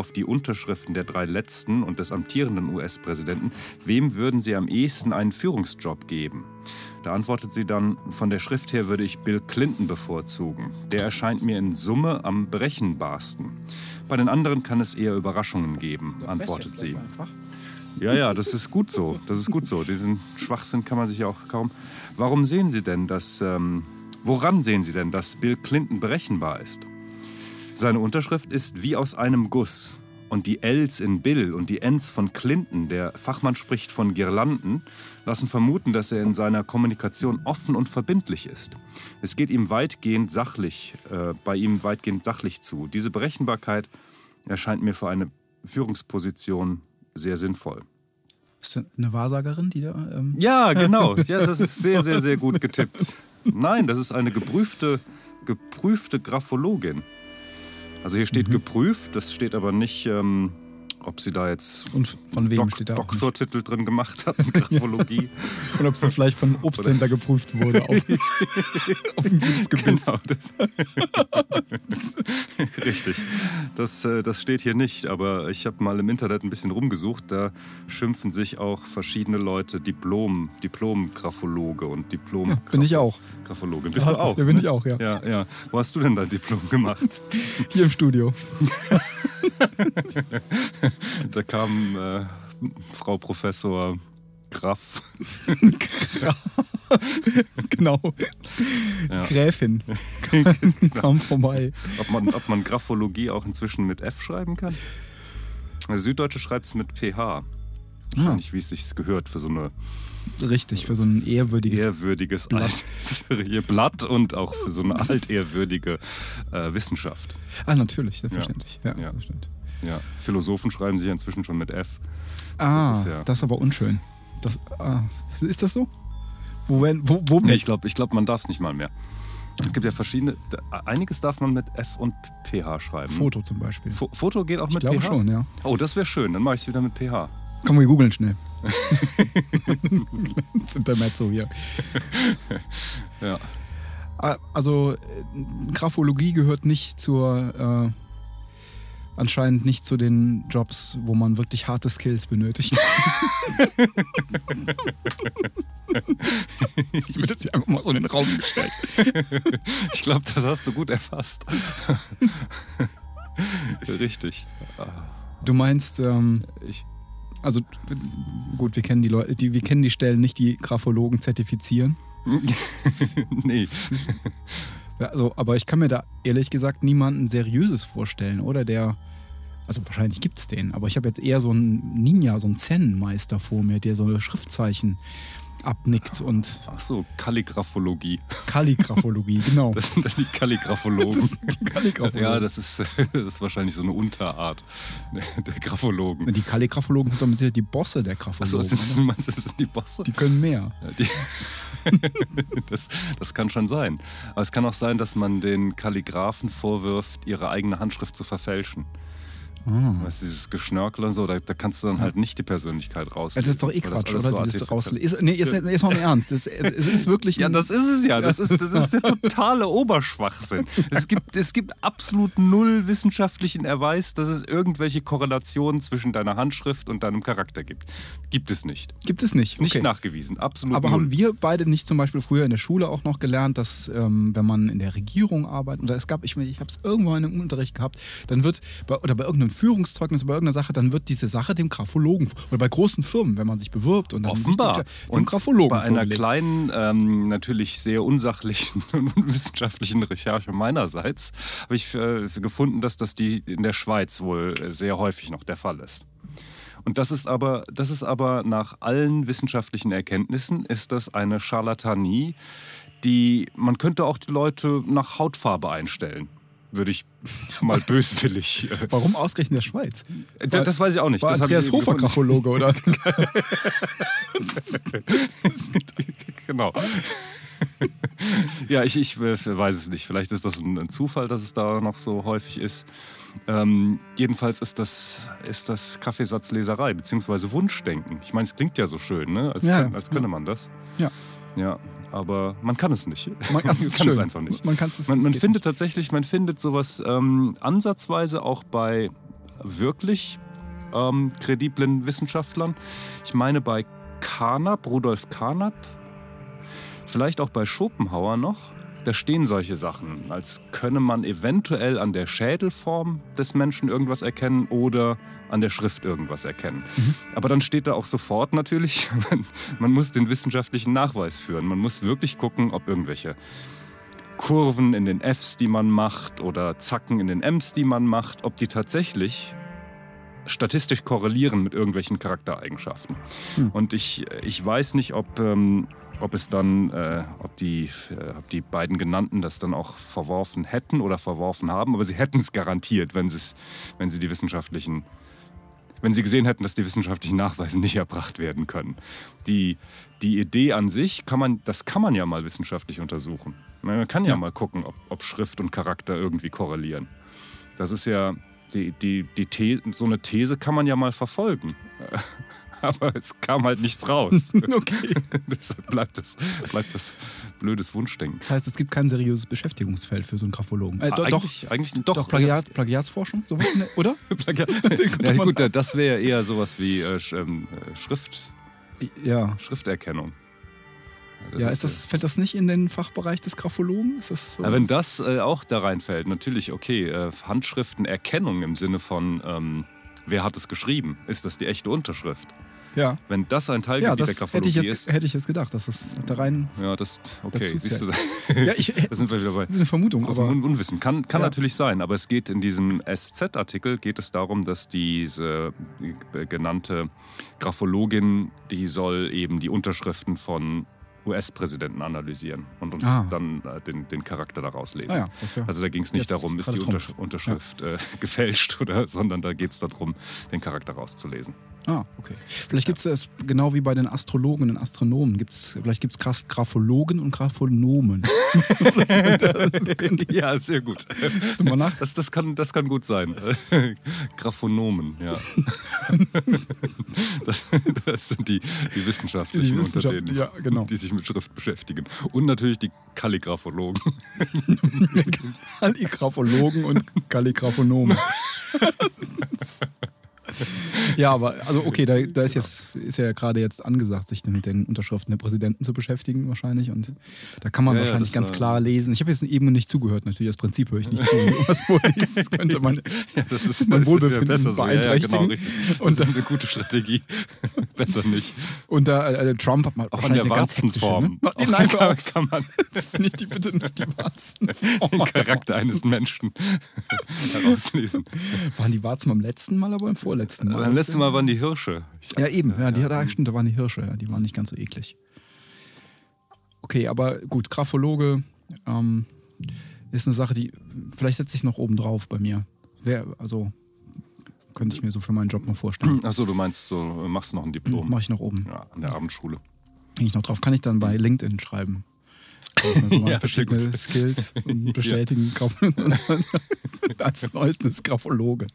Auf die Unterschriften der drei letzten und des amtierenden US-Präsidenten, wem würden Sie am ehesten einen Führungsjob geben? Da antwortet sie dann, von der Schrift her würde ich Bill Clinton bevorzugen. Der erscheint mir in Summe am berechenbarsten. Bei den anderen kann es eher Überraschungen geben, antwortet sie. Ja, ja, das ist gut so. Das ist gut so. Diesen Schwachsinn kann man sich ja auch kaum. Warum sehen Sie denn, dass. Ähm, woran sehen Sie denn, dass Bill Clinton berechenbar ist? Seine Unterschrift ist wie aus einem Guss. Und die Ls in Bill und die Ns von Clinton, der Fachmann spricht von Girlanden, lassen vermuten, dass er in seiner Kommunikation offen und verbindlich ist. Es geht ihm weitgehend sachlich, äh, bei ihm weitgehend sachlich zu. Diese Berechenbarkeit erscheint mir für eine Führungsposition sehr sinnvoll. Ist das eine Wahrsagerin, die da. Ähm ja, genau. Ja, das ist sehr, sehr, sehr gut getippt. Nein, das ist eine geprüfte, geprüfte Graphologin. Also hier steht mhm. geprüft, das steht aber nicht, ähm, ob sie da jetzt und von wem Dok Doktortitel drin gemacht hat in Graphologie. und ob sie vielleicht von Obsthändler geprüft wurde auf, auf ein gutes Gebiss. Genau, das. Richtig. Das, äh, das steht hier nicht, aber ich habe mal im Internet ein bisschen rumgesucht. Da schimpfen sich auch verschiedene Leute Diplom, Diplom-Graphologe und Diplom. Ja, bin ich auch. Graphologin. Bist du, du auch? Ja, bin ich auch, ja. ja. Ja, Wo hast du denn dein Diplom gemacht? Hier im Studio. da kam äh, Frau Professor Graf. genau. Ja. Gräfin kam vorbei. Ob man, ob man Graphologie auch inzwischen mit F schreiben kann? Der Süddeutsche schreibt es mit PH. Wahrscheinlich, ah. wie es sich gehört für so eine. Richtig, für so ein ehrwürdiges, ehrwürdiges Blatt. Blatt und auch für so eine altehrwürdige äh, Wissenschaft. Ah, natürlich, selbstverständlich. Ja, ja, das stimmt. Ja, Philosophen schreiben sich inzwischen schon mit F. Ah, das ist, ja das ist aber unschön. Das, ah, ist das so? Wo, wo, wo nee, ich glaube, ich glaub, man darf es nicht mal mehr. Es gibt ja verschiedene, einiges darf man mit F und PH schreiben. Foto zum Beispiel. Fo Foto geht auch ich mit PH? Ich glaube schon, ja. Oh, das wäre schön, dann mache ich es wieder mit PH. Komm, wir googeln schnell. das Intermezzo hier. ja. Also, äh, Graphologie gehört nicht zur äh, anscheinend nicht zu den Jobs, wo man wirklich harte Skills benötigt. ich wird jetzt einfach mal so in den Raum gestellt. ich glaube, das hast du gut erfasst. Richtig. Du meinst, ähm, ich, also gut, wir kennen die Leute, die, wir kennen die Stellen nicht, die Graphologen zertifizieren. nee. Also, aber ich kann mir da ehrlich gesagt niemanden Seriöses vorstellen, oder? Der, also wahrscheinlich gibt es den, aber ich habe jetzt eher so einen Ninja, so einen Zen-Meister vor mir, der so Schriftzeichen abnickt und. Ach so, Kalligraphologie. Kalligraphologie, genau. Das sind dann die Kalligraphologen. Das die Kalligraphologen. Ja, das ist, das ist wahrscheinlich so eine Unterart der Graphologen. Die Kalligraphologen sind damit die Bosse der Graphologen. Achso, sind, du meinst, das sind die Bosse? Die können mehr. Ja, die das, das kann schon sein. Aber es kann auch sein, dass man den Kalligraphen vorwirft, ihre eigene Handschrift zu verfälschen. Oh. Weißt, dieses Geschnörkel und so, da, da, kannst du dann halt nicht die Persönlichkeit raus. Das ist doch eh Quatsch, oder? So dieses rauslesen. Nee, jetzt, jetzt mal im Ernst. Es, es ist wirklich. ja, das ist es ja. Das ist, das ist der totale Oberschwachsinn. Es gibt, es gibt absolut null wissenschaftlichen Erweis, dass es irgendwelche Korrelationen zwischen deiner Handschrift und deinem Charakter gibt. Gibt es nicht. Gibt es nicht. Ist nicht okay. nachgewiesen. Absolut. Aber null. haben wir beide nicht zum Beispiel früher in der Schule auch noch gelernt, dass ähm, wenn man in der Regierung arbeitet, oder es gab, ich, ich habe es irgendwann im Unterricht gehabt, dann wird bei, oder bei irgendeinem Führungszeugnis bei irgendeiner Sache, dann wird diese Sache dem Graphologen oder bei großen Firmen, wenn man sich bewirbt und dann offenbar dem und Graphologen bei einer vorgelegt. kleinen, ähm, natürlich sehr unsachlichen und unwissenschaftlichen Recherche meinerseits habe ich äh, gefunden, dass das die in der Schweiz wohl sehr häufig noch der Fall ist. Und das ist aber, das ist aber nach allen wissenschaftlichen Erkenntnissen ist das eine Charlatanie, die man könnte auch die Leute nach Hautfarbe einstellen würde ich mal böswillig. Äh, Warum ausgerechnet der Schweiz? War, das weiß ich auch nicht. War das Andreas Hofer Graphologe, oder? genau. ja, ich, ich weiß es nicht. Vielleicht ist das ein, Zufall, dass es da noch so häufig ist. Ähm, jedenfalls ist das, ist das Kaffeesatzleserei bzw. Wunschdenken. Ich meine, es klingt ja so schön, ne? als, ja, als könne man das. Ja. Ja, aber man kann es nicht. Man, kann es einfach nicht. Man, man findet tatsächlich, man findet sowas ähm, ansatzweise auch bei wirklich ähm, krediblen Wissenschaftlern. Ich meine bei Carnap, Rudolf Carnap, vielleicht auch bei Schopenhauer noch. Da stehen solche Sachen, als könne man eventuell an der Schädelform des Menschen irgendwas erkennen oder an der Schrift irgendwas erkennen. Mhm. Aber dann steht da auch sofort natürlich, man, man muss den wissenschaftlichen Nachweis führen. Man muss wirklich gucken, ob irgendwelche Kurven in den Fs, die man macht, oder Zacken in den Ms, die man macht, ob die tatsächlich statistisch korrelieren mit irgendwelchen Charaktereigenschaften. Hm. Und ich, ich weiß nicht, ob, ähm, ob es dann, äh, ob, die, äh, ob die beiden genannten das dann auch verworfen hätten oder verworfen haben, aber sie hätten es garantiert, wenn, wenn sie die wissenschaftlichen wenn sie gesehen hätten, dass die wissenschaftlichen Nachweise nicht erbracht werden können. Die, die Idee an sich, kann man, das kann man ja mal wissenschaftlich untersuchen. Man kann ja, ja. mal gucken, ob, ob Schrift und Charakter irgendwie korrelieren. Das ist ja, die, die, die The so eine These kann man ja mal verfolgen. Aber es kam halt nichts raus. okay. Deshalb bleibt das, bleibt das blödes Wunschdenken. Das heißt, es gibt kein seriöses Beschäftigungsfeld für so einen Graphologen. Äh, do, eigentlich, doch, eigentlich doch. Doch, Plagiat, Plagiatsforschung, sowas, oder? Plagiat. ja, gut, das wäre ja eher sowas wie äh, ähm, Schrift, ja. Schrifterkennung. Das ja, ist das, fällt das nicht in den Fachbereich des Graphologen? Ist das so ja, wenn das äh, auch da reinfällt, natürlich, okay, äh, Handschriftenerkennung im Sinne von, ähm, wer hat es geschrieben? Ist das die echte Unterschrift? Ja. Wenn das ein Teil ja, der Graphologie hätte ich jetzt, ist. Hätte ich jetzt gedacht, dass das da rein. Ja, das, okay, siehst du, da, ja, ich, da sind wir wieder bei. Eine Vermutung. Aus aber, Unwissen. Kann, kann ja. natürlich sein, aber es geht in diesem SZ-Artikel geht es darum, dass diese genannte Graphologin, die soll eben die Unterschriften von US-Präsidenten analysieren und uns ah. dann äh, den, den Charakter daraus lesen. Ah ja, ja also da ging es nicht darum, ist die Untersch Unterschrift ja. äh, gefälscht oder, sondern da geht es darum, den Charakter rauszulesen. Ah, okay. Vielleicht gibt es das genau wie bei den Astrologen und Astronomen. Gibt's, vielleicht gibt es Graphologen und Graphonomen. ja, sehr gut. Das, das, kann, das kann gut sein. Graphonomen, ja. Das, das sind die, die Wissenschaftlichen die Wissenschaft, unter denen, ja, genau. die sich mit Schrift beschäftigen. Und natürlich die Kalligraphologen. Kalligraphologen und Kalligraphonomen ja, aber also okay, da, da ist jetzt ist ja gerade jetzt angesagt, sich mit den Unterschriften der Präsidenten zu beschäftigen wahrscheinlich und da kann man ja, wahrscheinlich ganz klar lesen. Ich habe jetzt eben nicht zugehört, natürlich das Prinzip höre ich nicht zu. Was vorliest, das könnte man ja, das ist, mein Wohlbefinden besser so. beeinträchtigen. Ja, genau. Und das ist eine gute Strategie. besser nicht. Und da äh, Trump hat mal auch an der Warzenform. Ne? Nein, kann, kann man das ist nicht die bitte nicht die Warzenform. Den Charakter eines Menschen herauslesen. Waren die Warzen beim letzten Mal, aber im vorletzten Mal? Beim letzten Mal waren die Hirsche. Ja, eben. Ja, die, ja, stimmt, da waren die Hirsche. Ja, die waren nicht ganz so eklig. Okay, aber gut, Graphologe ähm, ist eine Sache, die vielleicht setze ich noch oben drauf bei mir. Wer, also könnte ich mir so für meinen Job mal vorstellen. Achso, du meinst, so machst du noch ein Diplom? Mach ich noch oben. Ja, an der Abendschule. Hänge ich noch drauf. Kann ich dann bei LinkedIn schreiben. Ja, verschiedene Skills und bestätigen ja. als neuestes Graphologe.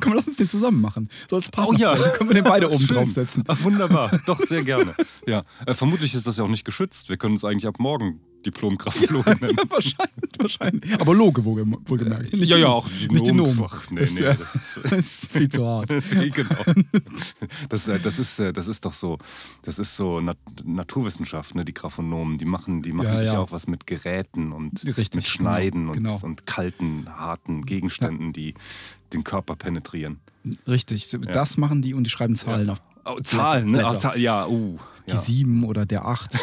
Komm, lass uns den zusammen machen. So als Partner. Oh ja. Dann können wir den beide oben draufsetzen. Ach, wunderbar. Doch, sehr gerne. Ja, äh, vermutlich ist das ja auch nicht geschützt. Wir können uns eigentlich ab morgen Diplom-Graphologe nennen. ja, wahrscheinlich, wahrscheinlich. Aber Loge wohlgemerkt. Nicht ja, ja, auch die nicht Nomen. Die Ach, nee, nee, das, ist, das ist viel zu hart. nee, genau. Das, äh, das, ist, äh, das ist doch so, das ist so Nat Naturwissenschaft, ne, die Graphonomen. Die machen, die machen ja, sich auch was mit Geräten und Richtig, mit Schneiden genau, und, genau. und kalten, harten Gegenständen, die den Körper penetrieren. Richtig, das machen die und die schreiben Zahlen auf. Oh, Zahlen, ne? Ach, ja, uh die ja. 7 oder der 8.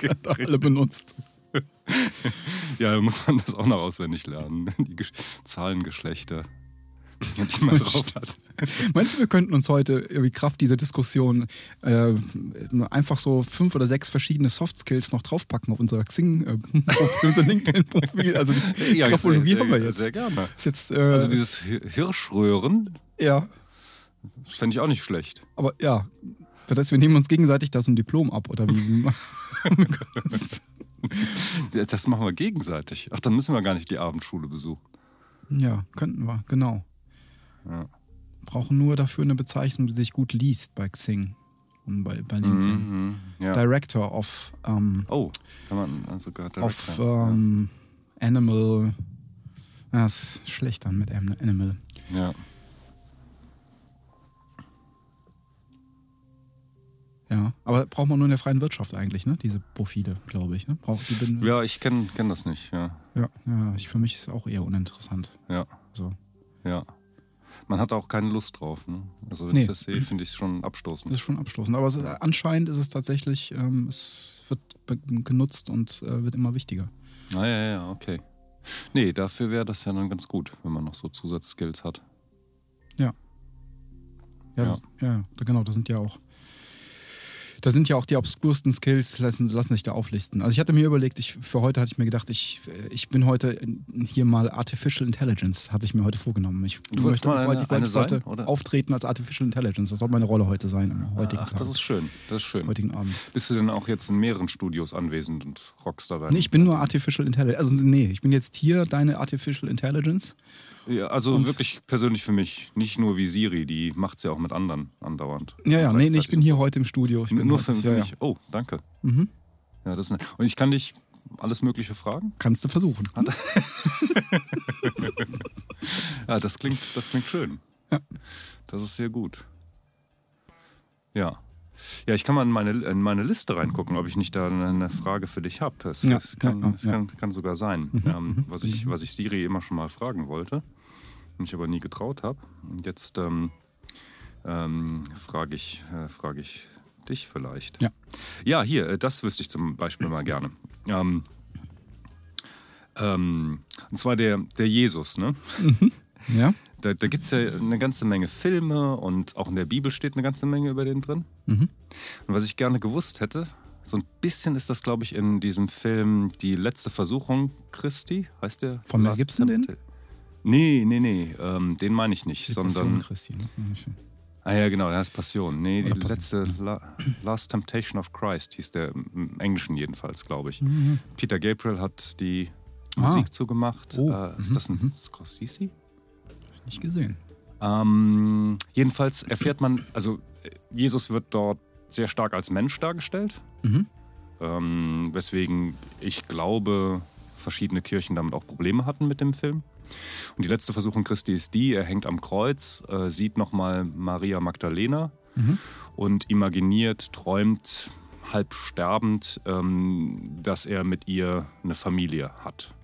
die hat alle benutzt. Ja, da muss man das auch noch auswendig lernen. Die Ge Zahlengeschlechter. Dass man die mal drauf hat. Meinst du, wir könnten uns heute irgendwie Kraft dieser Diskussion äh, einfach so fünf oder sechs verschiedene Soft Skills noch draufpacken auf unser Xing, äh, auf unser LinkedIn-Profil? Also die ja, Graphologie haben wir jetzt. Sehr gerne. Jetzt, äh, also dieses Hirschröhren. Ja. Fände ich auch nicht schlecht. Aber ja, das heißt, wir nehmen uns gegenseitig das ein Diplom ab, oder wie? das machen wir gegenseitig. Ach, dann müssen wir gar nicht die Abendschule besuchen. Ja, könnten wir, genau. Ja. Brauchen nur dafür eine Bezeichnung, die sich gut liest bei Xing und bei, bei LinkedIn. Mhm, ja. Director of. Ähm, oh, kann man sogar Director. Of ähm, ja. Animal Ja, ist schlecht dann mit Animal. Ja. Ja, aber braucht man nur in der freien Wirtschaft eigentlich, ne? Diese Profile, glaube ich. Ne? Braucht die bin, Ja, ich kenne kenn das nicht, ja. ja, ja, ich, für mich ist es auch eher uninteressant. Ja, So. ja. Man hat auch keine Lust drauf. Ne? Also wenn Nee. ich das sehe, finde ich es schon Das abstoßend. ist schon abstoßend. Aber es, anscheinend ist es tatsächlich, ähm, es wird genutzt und äh, wird immer wichtiger. Ah, ja, ja, okay. Nee, dafür wäre das ja dann ganz gut, wenn man noch so Zusatzskills hat. Ja. Ja, Ja. Das, ja, genau, da sind ja auch. Da sind ja auch die obskursten Skills, lassen, lassen sich da auflisten. Also ich hatte mir überlegt, ich, für heute hatte ich mir gedacht, ich, ich bin heute hier mal Artificial Intelligence, hatte ich mir heute vorgenommen. Ich Du wolltest mal eine- wollte, ich eine sein, heute oder? auftreten als Artificial Intelligence. Das soll meine Rolle heute sein, am heutigen Ach, Tag, das ist schön. Das ist schön. heutigen Abend. Bist du denn auch jetzt in mehreren Studios anwesend und rockst da. Nee, ich bin nur Artificial Intelligence. Also nee, ich bin jetzt hier deine Artificial Intelligence. Ja, also wirklich persönlich für mich. Nicht nur wie Siri, die macht es ja auch mit anderen andauernd. Ja, ja, nee, nee, ich bin hier heute im Studio. Ich bin Nur heute, für, für ja, mich. Ja. Oh, danke. Mhm. Ja, das ist. Und ich kann dich alles Mögliche fragen? Kannst du versuchen. Ja, das klingt, das klingt schön. Ja. Das ist sehr gut. Ja. Ja, ich kann mal in meine, in meine Liste reingucken, ob ich nicht da eine- Frage für dich habe. Es, Ja, es, kann, ja, es kann, kann sogar sein, ähm, was, ich, was ich Siri immer schon mal fragen wollte, mich aber nie getraut habe. Und jetzt ähm, ähm, frage ich, äh, frage ich dich vielleicht. Ja. Ja, hier, äh, das wüsste ich zum Beispiel mal gerne. Ähm, ähm, und zwar der, der Jesus, ne? Ja? Da, da gibt es ja eine ganze Menge Filme und auch in der Bibel steht eine ganze Menge über den drin. Mhm. Und was ich gerne gewusst hätte, so ein bisschen ist das, glaube ich, in diesem Film Die letzte Versuchung Christi, heißt der? Von Mel Gibson Nee, nee, nee, ähm, den meine ich nicht, Die sondern. Passion Christi. Ne? Ah ja, genau, der heißt Passion. Nee, die Oder Passion. letzte La Last Temptation of Christ hieß der im Englischen jedenfalls, glaube ich. Mhm. Peter Gabriel hat die Ah. Musik zugemacht. Oh, Äh, mhm, ist das ein mhm. Scorsese? Nicht gesehen. Ähm, jedenfalls erfährt man, also äh, Jesus wird dort sehr stark als Mensch dargestellt, Mhm. ähm, weswegen ich glaube, verschiedene Kirchen damit auch Probleme hatten mit dem Film. Und die letzte Versuchung Christi ist die, er hängt am Kreuz, äh, sieht nochmal Maria Magdalena Mhm. und imaginiert, träumt, halb sterbend, ähm, dass er mit ihr eine Familie hat.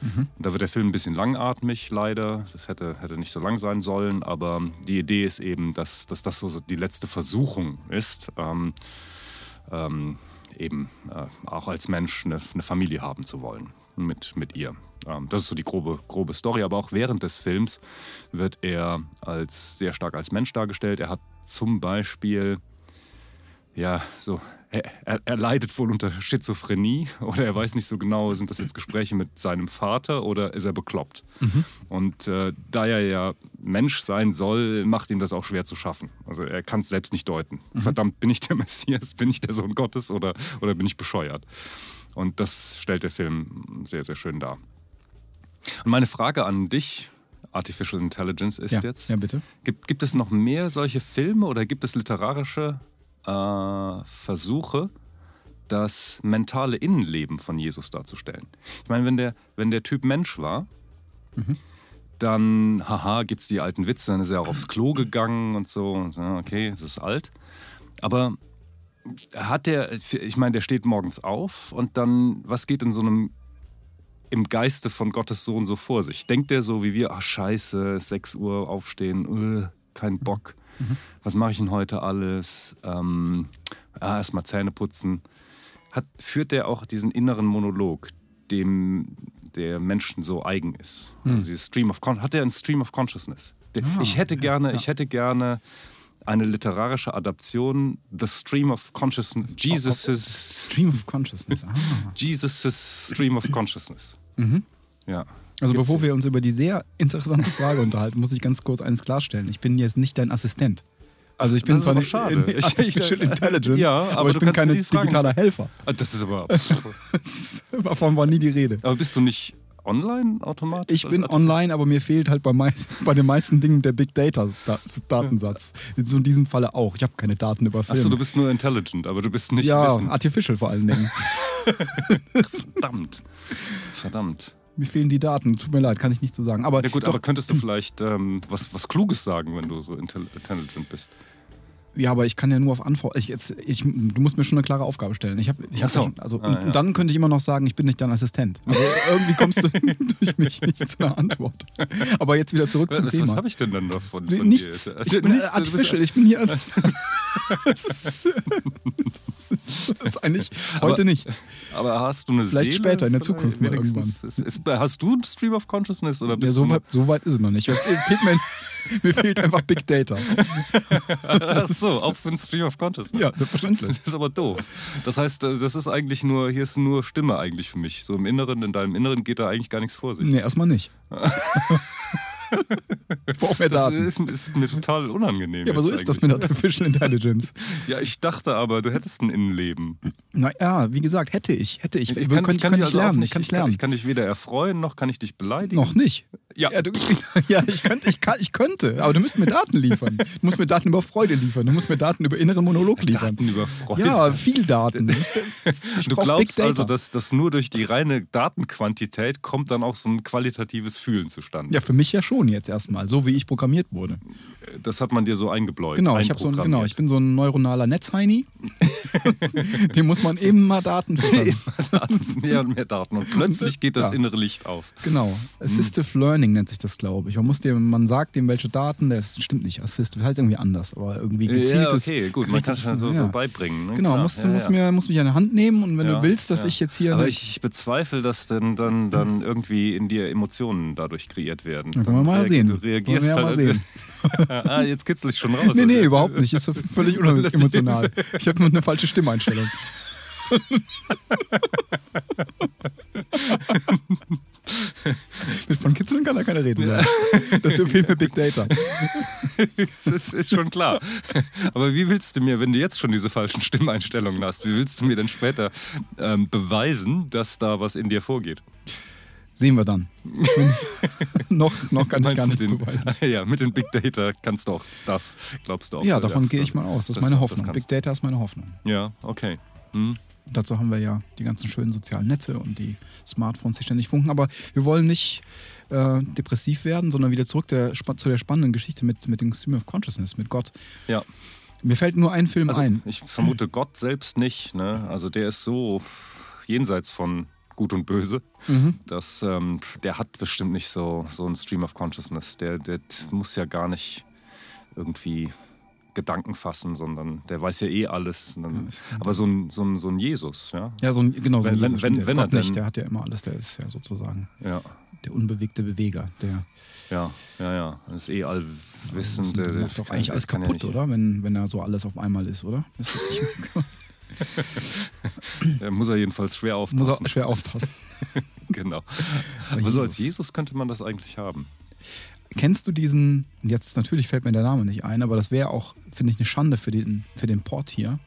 Und da wird der Film ein bisschen langatmig, leider. Das hätte, hätte nicht so lang sein sollen, aber die Idee ist eben, dass, dass das so die letzte Versuchung ist, ähm, ähm, eben äh, auch als Mensch eine, eine Familie haben zu wollen mit, mit ihr. Ähm, das ist so die grobe, grobe Story, aber auch während des Films wird er als sehr stark als Mensch dargestellt. Er hat zum Beispiel ja, so, er, er, leidet wohl unter Schizophrenie oder er weiß nicht so genau, sind das jetzt Gespräche mit seinem Vater oder ist er bekloppt? Und äh, da er ja Mensch sein soll, macht ihm das auch schwer zu schaffen. Also er kann es selbst nicht deuten. Verdammt, bin ich der Messias, bin ich der Sohn Gottes oder, oder bin ich bescheuert? Und das stellt der Film sehr, sehr schön dar. Und meine Frage an dich, Artificial Intelligence, ist Ja, jetzt, ja, bitte. Gibt, gibt es noch mehr solche Filme oder gibt es literarische äh, Versuche, das mentale Innenleben von Jesus darzustellen? Ich meine, wenn der, wenn der Typ Mensch war, dann, haha, gibt es die alten Witze, dann ist er auch aufs Klo gegangen und so. Und so, Okay, es ist alt. Aber hat der, ich meine, der steht morgens auf und dann, was geht in so einem im Geiste von Gottes Sohn so vor sich? Denkt der so wie wir, ach scheiße, 6 Uhr aufstehen, äh, kein Bock. Was mache ich denn heute alles? Ähm, ah, erstmal Zähne putzen. Hat, führt der auch diesen inneren Monolog, dem der Menschen so eigen ist? Also dieses Stream of Con hat er einen Stream of Consciousness? Der, Ah, ich hätte ja, gerne, ja. ich hätte gerne eine literarische Adaption, The Stream of Consciousness, Jesus' Stream of Consciousness. Ah. Jesus' Stream of Consciousness. Mhm. Ja. Also Gibt's bevor wir uns über die sehr interessante Frage unterhalten, muss ich ganz kurz eines klarstellen. Ich bin jetzt nicht dein Assistent. Also ich bin Das zwar nicht schade. in Ich- Artificial Intelligence, Ja, aber, aber ich bin kein digitaler Helfer. Ah, Das ist aber. Davon war nie die Rede. aber bist du nicht online automatisch? Ich bin online, aber mir fehlt halt bei, meist, bei den meisten Dingen der Big Data Da- Datensatz. So in diesem Falle auch. Ich habe keine Daten über Filme. Achso, du bist nur intelligent, aber du bist nicht ja, wissend. artificial vor allen Dingen. Verdammt. Verdammt. Mir fehlen die Daten. Tut mir leid, kann ich nicht so sagen. Aber Ja gut, doch, aber könntest du vielleicht ähm, was, was Kluges sagen, wenn du so intel intelligent bist? Ja, aber ich kann ja nur auf Antwort. Ich, jetzt, ich, du musst mir schon eine klare Aufgabe stellen. Ich hab, ich hab so. schon, also, Ah, und, ja. und dann könnte ich immer noch sagen, ich bin nicht dein Assistent. Also irgendwie kommst du durch mich nicht zu einer Antwort. Aber jetzt wieder zurück zum Was, Thema. was habe ich denn dann davon? Nee, von nichts. Dir? Ich bin nichts, bist- artificial. Ich bin hier als. das, ist, eigentlich Aber- heute nicht. Aber hast du eine Vielleicht Seele? später, in der Zukunft mal wenigstens? Ist, ist, hast du einen Stream of Consciousness oder Ja, bist so, du weit, so weit ist es noch nicht. Fehlt mir, fehlt einfach Big Data. Ach so, auch für einen Stream of Consciousness. Ja, selbstverständlich. Das ist aber doof. Das heißt, äh, das ist eigentlich nur, hier ist nur Stimme eigentlich für mich. So im Inneren, in deinem Inneren geht da eigentlich gar nichts vor sich. Nee, erstmal nicht. Das ist, ist mir total unangenehm. Ja, aber so ist das eigentlich. mit Artificial Intelligence. Ja, ich dachte aber, du hättest ein Innenleben. Naja, wie gesagt, hätte ich. Hätte ich. Ich, kann, könnte ich kann dich also lernen. nicht, ich kann ich lernen. ich kann dich weder erfreuen, noch kann ich dich beleidigen. Noch nicht. Ja. du, ja ich, könnte, ich, kann, ich könnte, aber du müsst mir Daten liefern. Du musst mir Daten über Freude liefern. Du musst mir Daten über inneren Monolog liefern. Daten über Freude. Ja, viel Daten. Das, das, Du glaubst also, dass, dass nur durch die reine Datenquantität kommt dann auch so ein qualitatives Fühlen zustande. Ja, für mich ja schon jetzt erstmal, so wie ich programmiert wurde. Das hat man dir so eingebläut. Genau, ich, so ein, genau, ich bin so ein neuronaler Netzheini. Dem muss man immer Daten füttern. mehr und mehr Daten und plötzlich geht das Ja. innere Licht auf. Genau. Assistive Learning nennt sich das, glaube ich. Man, muss dem, man sagt dem, welche Daten, das stimmt nicht, Assistive, das heißt irgendwie anders, aber irgendwie gezieltes. ja, okay, gut, man kann es schon so, so ja. beibringen. Ne? Genau, Klar, musst, ja, musst, ja. Mir, musst mich an der Hand nehmen und wenn Ja, du willst, dass ja. ich jetzt hier. Aber ich, ich bezweifle, dass denn dann, dann irgendwie in dir Emotionen dadurch kreiert werden. Ja, können wir mal sehen. Du reagierst halt. mal sehen. ah, jetzt kitzel ich schon raus. nee, nee, Also, überhaupt nicht. Ist völlig unemotional. Ich habe nur eine falsche Stimmeinstellung. Mit von Kitzeln kann da keine Rede sein. Dazu fehlt mir Big Data. Das ist, ist schon klar. Aber wie willst du mir, wenn du jetzt schon diese falschen Stimmeinstellungen hast, wie willst du mir denn später ähm, beweisen, dass da was in dir vorgeht? Sehen wir dann. noch, noch kann ich gar nichts den, beweisen. Ja, mit den Big Data kannst du auch das, glaubst du auch. Ja, davon gehe ich mal aus. Das ist das- meine das Hoffnung. Big Data ist meine Hoffnung. Ja, okay. Hm. Und dazu haben wir ja die ganzen schönen sozialen Netze und die Smartphones, die ständig funken. Aber wir wollen nicht äh, depressiv werden, sondern wieder zurück der, zu der spannenden Geschichte mit, mit dem Stream of Consciousness, mit Gott. Ja. Mir fällt nur ein Film Also ein. ich vermute Gott selbst nicht. Ne? Also der ist so jenseits von Gut und Böse. Mhm. dass ähm, der hat bestimmt nicht so, so einen Stream of Consciousness. Der, der muss ja gar nicht irgendwie Gedanken fassen, sondern der weiß ja eh alles. Dann, Ja, das aber so ein, so, ein, so ein Jesus, ja. Ja, so ein, genau, so ein Wenn- Jesus, wenn- wenn der er Gott nicht, denn- der hat ja immer alles, der ist ja sozusagen Ja, der unbewegte Beweger. Der ja, ja, ja. Das ist eh allwissend. der der- der macht doch eigentlich alles kann ja kaputt, nicht- oder? Wenn, wenn er so alles auf einmal ist, oder? Ist Da muss er jedenfalls schwer aufpassen. muss er schwer aufpassen. genau. Aber Aber so als Jesus könnte man das eigentlich haben. Kennst du diesen, und jetzt natürlich fällt mir der Name nicht ein, aber das wäre auch, finde ich, eine Schande für den, für den Port hier,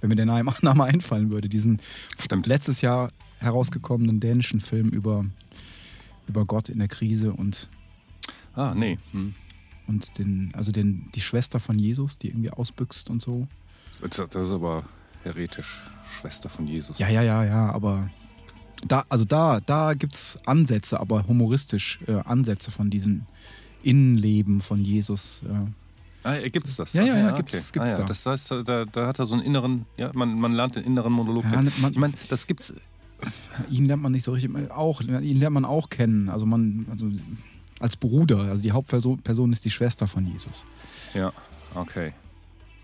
wenn mir der Name Name einfallen würde. Diesen Stimmt. letztes Jahr herausgekommenen dänischen Film über, über Gott in der Krise und, Ah, nee. Hm. und den, also den, die Schwester von Jesus, die irgendwie ausbüchst und so. Das das ist aber heretisch. Schwester von Jesus. Ja, ja, ja, ja, aber da, also da, da gibt es Ansätze, aber humoristisch äh, Ansätze von diesem Innenleben von Jesus. Äh. Ah, gibt's das? Ja, ja, ja, Ah, gibt's- gibt's ah, ja. da. Das heißt, da, da hat er so einen inneren, ja, man, man lernt den inneren Monolog Ja, kennen. man- ich meine, das gibt's. Ihn lernt man nicht so richtig, auch, ihn lernt man auch kennen. Also man, also als Bruder, also die Hauptperson Person ist die Schwester von Jesus. Ja, okay.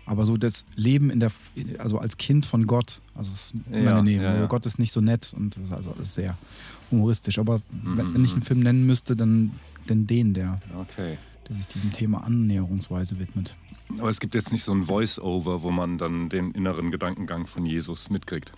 Aber so das Leben in der, also als Kind von Gott, also es ist Ja, unangenehm. ja, ja. Also Gott ist nicht so nett und das ist also alles sehr humoristisch. Aber wenn, Mhm, wenn ich mhm. einen Film nennen müsste, dann, dann den, der, Okay. der sich diesem Thema annäherungsweise widmet. Aber es gibt jetzt nicht so ein Voice-Over, wo man dann den inneren Gedankengang von Jesus mitkriegt.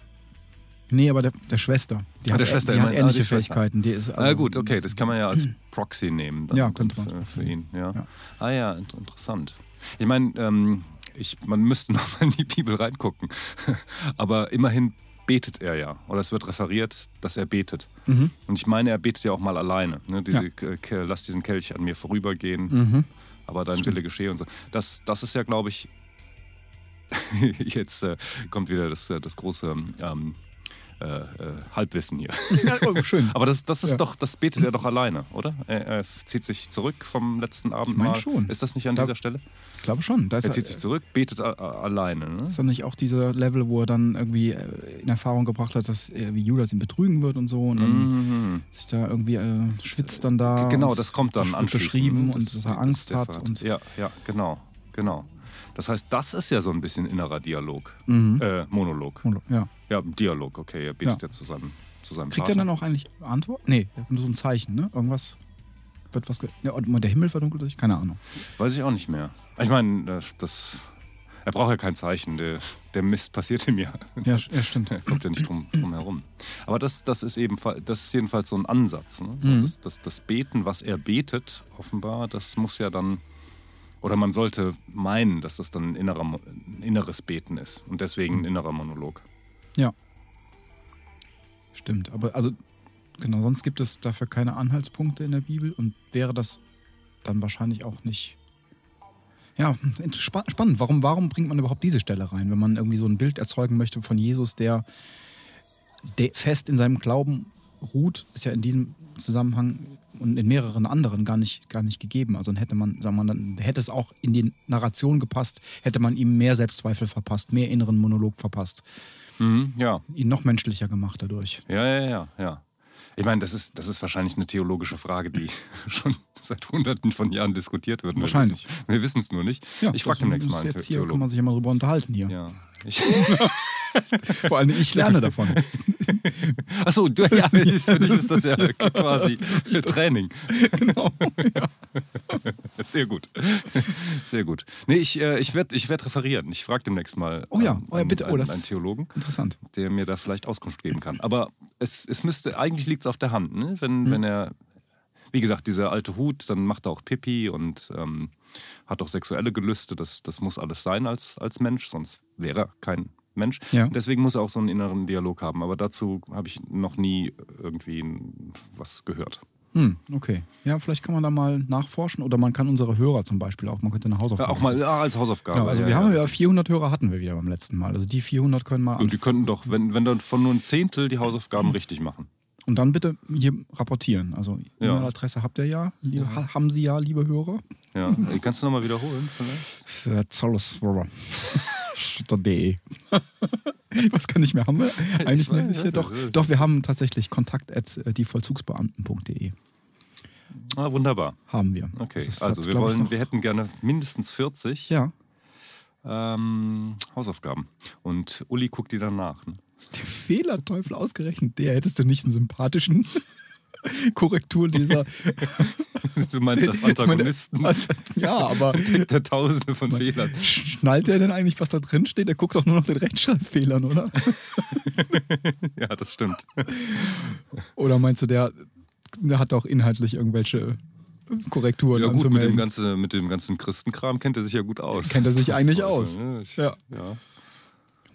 Nee, aber der, der Schwester. Die Ah, hat, der Schwester, die hat meine, ah, ähnliche die Schwester. Fähigkeiten. Die ist, ah, also- gut, okay, das kann man ja als Proxy nehmen. Dann, Ja, könnte man. Für, für ihn, ja. Ja. Ah ja, int- interessant. Ich meine, ähm, ich, man müsste noch mal in die Bibel reingucken. Aber immerhin betet er ja. Oder es wird referiert, dass er betet. Mhm. Und ich meine, er betet ja auch mal alleine. Ne? Diese, Ja. Lass diesen Kelch an mir vorübergehen, Mhm. aber dein Stimmt. Wille geschehe und so. Das, das ist ja, glaube ich, jetzt äh, kommt wieder das, äh, das große ähm, äh, äh, Halbwissen hier. Ja, oh, schön. Aber das, das ist Ja. doch, das betet er doch alleine, oder? Er, er zieht sich zurück vom letzten Abendmahl. schon. Ist das nicht an Da- dieser Stelle? Ich glaube schon. Er er, zieht sich zurück, betet alleine. Ne? ist dann nicht auch dieser Level, wo er dann irgendwie äh, in Erfahrung gebracht hat, dass er wie Judas ihn betrügen wird und so und dann Mhm. sich da irgendwie äh, schwitzt dann da. Genau, das kommt dann anschließend. beschrieben ne? und dass er Angst hat und ja, ja, genau, genau. Das heißt, das ist ja so ein bisschen innerer Dialog. Mhm. Äh, Monolog. ja. Ja, Dialog, okay. Er betet Ja. ja, zu seinem, zu seinem Kriegt Vater. er dann auch eigentlich Antwort? Nee, nur so ein Zeichen, ne? Irgendwas wird was. Ne, und der Himmel verdunkelt sich? Keine Ahnung. Weiß ich auch nicht mehr. Ich meine, das. Er braucht ja kein Zeichen. Der, der Mist passiert ihm ja. Ja, ja stimmt. Er kommt ja nicht drum, drum herum. Aber das, das, ist ebenfalls, das ist jedenfalls so ein Ansatz. Ne? So Mhm. das, das, das Beten, was er betet, offenbar, das muss ja dann. Oder man sollte meinen, dass das dann ein, innerer, ein inneres Beten ist. Und deswegen ein innerer Monolog. Ja. Stimmt. Aber also, genau, sonst gibt es dafür keine Anhaltspunkte in der Bibel und wäre das dann wahrscheinlich auch nicht. Ja, spa spannend. Warum, warum bringt man überhaupt diese Stelle rein, wenn man irgendwie so ein Bild erzeugen möchte von Jesus, der, der fest in seinem Glauben ruht, ist ja in diesem Zusammenhang und in mehreren anderen gar nicht, gar nicht gegeben. Also dann hätte man, sagen wir mal, dann hätte es auch in die Narration gepasst, hätte man ihm mehr Selbstzweifel verpasst, mehr inneren Monolog verpasst, Mhm, ja. ihn noch menschlicher gemacht dadurch. Ja, ja, ja, ja. Ich meine, das ist, das ist wahrscheinlich eine theologische Frage, die schon seit hunderten von Jahren diskutiert wird. Wir Wahrscheinlich. Wir wissen es nur nicht. ich frage demnächst mal einen jetzt hier kann man sich immer drüber unterhalten hier. Ja. Ich, Vor allem ich lerne davon. achso, du, ja, für dich ist das ja quasi Training. genau. Sehr gut. Sehr gut. Nee, ich, äh, ich werde ich werd referieren. Ich frage demnächst mal Oh ja, ähm, oh ja, bitte. Oh, einen, einen Theologen, Interessant. der mir da vielleicht Auskunft geben kann. Aber es, es müsste, eigentlich liegt es auf der Hand, ne? wenn, Mhm. wenn er, wie gesagt, dieser alte Hut, dann macht er auch Pipi und ähm, hat auch sexuelle Gelüste. Das, das muss alles sein als, als Mensch, sonst wäre er kein Mensch. Ja. Deswegen muss er auch so einen inneren Dialog haben. Aber dazu habe ich noch nie irgendwie was gehört. Hm, okay. Ja, vielleicht kann man da mal nachforschen oder man kann unsere Hörer zum Beispiel auch, man könnte eine Ja, Hausaufgabe auch mal ja, als Hausaufgabe. Genau, also ja, wir ja. haben ja 400 Hörer hatten wir wieder beim letzten Mal. Also die 400 können mal Und die könnten doch, wenn, wenn dann von nur ein Zehntel die Hausaufgaben richtig machen. Und dann bitte hier rapportieren. Also Ja. E-Mail-Adresse habt ihr ja, ha- haben Sie ja, liebe Hörer. Ja. Kannst du nochmal wiederholen? Vielleicht? Zollesroller.de Was kann ich mehr? Haben wir eigentlich weiß, nicht? Ja, doch, doch, wir haben tatsächlich kontakt at äh, dievollzugsbeamten.de. Ah, wunderbar. Haben wir. Okay, ist- also hat, wir wollen, wir hätten gerne mindestens 40 Ja, ähm, Hausaufgaben. Und Uli guckt die dann nach. Ne? Der Fehlerteufel ausgerechnet, der hättest du nicht einen sympathischen Korrekturleser. Du meinst als meine, Antagonisten als- ja, aber der Tausende von Fehlern. schnallt der denn eigentlich, was da drin steht? Der guckt doch nur nach den Rechtschreibfehlern, oder? Ja, das stimmt. Oder meinst du, der, der hat auch inhaltlich irgendwelche Korrekturen Ja gut, mit dem, ganzen, mit dem ganzen Christenkram kennt er sich ja gut aus. Kennt er sich eigentlich aus. ne? Ich, Ja. ja.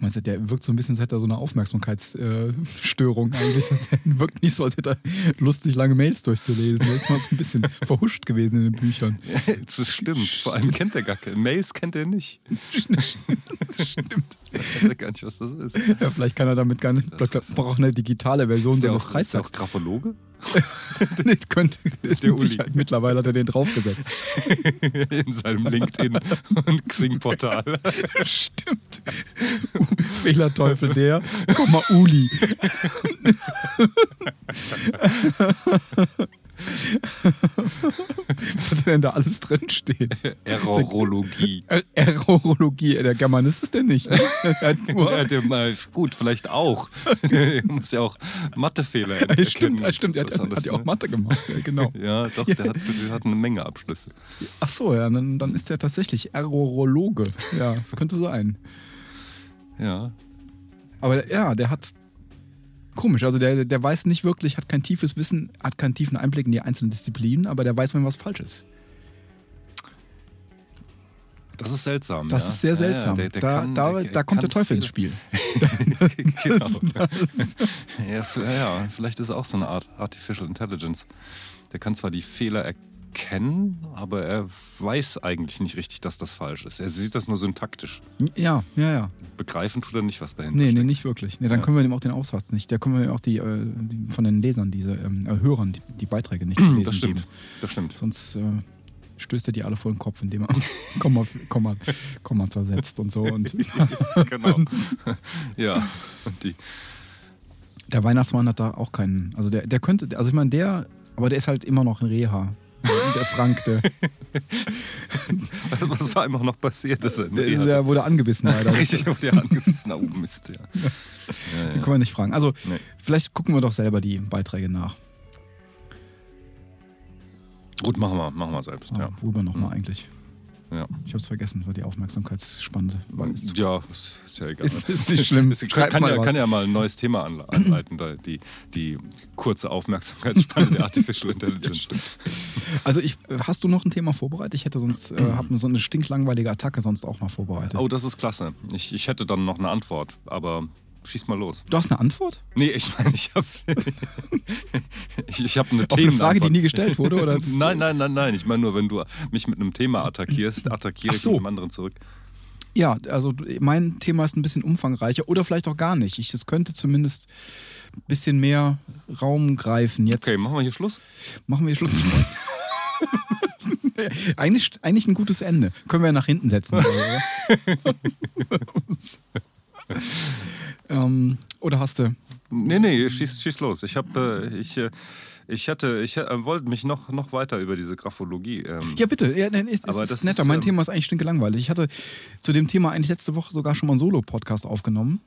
Meinst du, der wirkt so ein bisschen, als hätte er so eine Aufmerksamkeitsstörung eigentlich. Das wirkt nicht so, als hätte er Lust, sich lange Mails durchzulesen. Der ist mal so ein bisschen verhuscht gewesen in den Büchern. Das stimmt. Vor allem kennt er gar keine. Mails kennt er nicht. Das stimmt. Weiß er gar nicht, was das ist. Ja, vielleicht kann er damit gar nicht. Vielleicht braucht er eine digitale Version Ist der auch, ist der auch. Graphologe? Das könnte, ist Der Uli. Sicherheit, mittlerweile hat er den draufgesetzt. In seinem LinkedIn- und Xing-Portal. Stimmt. Fehlerteufel der, Komma Uli. Was hat er denn da alles drinstehen? Errorologie. Errorologie, der Germanist ist der nicht. Ne? Er hat nur, Ja, der mal, gut, vielleicht auch. er muss ja auch Mathefehler stimmt, erkennen. ja, stimmt, er hat, Was hat alles, ja auch ne? Mathe gemacht. Ja, genau. Ja, doch, der hat, der hat eine Menge Abschlüsse. Ach so, ja, dann, dann ist er tatsächlich Errorologe. Ja, das könnte sein. Ja. Aber ja, der hat komisch. Also der, der weiß nicht wirklich, hat kein tiefes Wissen, hat keinen tiefen Einblick in die einzelnen Disziplinen, aber der weiß, wenn was falsch ist. Das ist seltsam. Das ja. ist sehr seltsam. Ja, der, der da kann, da, da kommt der Teufel ins Spiel. genau. ja, vielleicht ist er auch so eine Art Artificial Intelligence. Der kann zwar die Fehler er erkennen, aber er weiß eigentlich nicht richtig, dass das falsch ist. Er sieht das nur syntaktisch. Ja, ja, ja. Begreifen tut er nicht, was dahinter Nee, nee, steckt. nicht wirklich. Nee, dann Ja. können wir dem auch den Aussatz nicht. Da können wir ihm auch die, äh, die von den Lesern, diese ähm, äh, Hörern, die, die Beiträge nicht lesen Das stimmt. geben. Das stimmt. Sonst äh, stößt er die alle vor den Kopf, indem er Komma, Komma, Komma zersetzt und so. Und genau. ja. Und die, der Weihnachtsmann hat da auch keinen. Also der, der könnte, also ich meine, der, aber der ist halt immer noch ein Reha. Der Frank, der, was, was war einfach noch passiert? Dass er der, ist, der wurde angebissen leider. Richtig, wo der angebissen. Oh Mist, ja. ja, Den ja. können wir nicht fragen. Also, Nee. vielleicht gucken wir doch selber die Beiträge nach. Gut, machen wir, machen wir selbst. Ja. Ah, Worüber nochmal eigentlich? Ja. Ich habe es vergessen, weil die Aufmerksamkeitsspanne. Ist, Ja, ist, ist ja egal. Ist- ist nicht schlimm. Es kann, ja, kann ja mal ein neues Thema anle- anleiten, da die, die kurze Aufmerksamkeitsspanne der Artificial Intelligence. Also ich, hast du noch ein Thema vorbereitet? Ich hätte sonst, äh, habe so eine stinklangweilige Attacke sonst auch noch vorbereitet. Oh, das ist klasse. Ich, ich hätte dann noch eine Antwort, aber schieß mal los. Du hast eine Antwort? Nee, ich meine, ich habe ich, ich hab eine Auf eine Frage, die nie gestellt wurde? Oder Nein, nein, nein, nein. Ich meine nur, wenn du mich mit einem Thema attackierst, attackiere Ach ich so. mit einem anderen zurück. Ja, also mein Thema ist ein bisschen umfangreicher oder vielleicht auch gar nicht. Ich, es könnte zumindest ein bisschen mehr Raum greifen. Jetzt Okay, machen wir hier Schluss? machen wir Schluss. eigentlich, eigentlich ein gutes Ende. Können wir nach hinten setzen. Oder? ähm, oder hast du? Nee, nee, schieß, schieß los. Ich habe, äh, ich, äh, ich hatte, ich äh, wollte mich noch, noch weiter über diese Graphologie. Ähm, Ja, bitte. Ja, nee, ist, Aber ist das netter. ist, mein ähm, Thema ist eigentlich stinkelangweilig. Ich hatte zu dem Thema eigentlich letzte Woche sogar schon mal einen Solo-Podcast aufgenommen,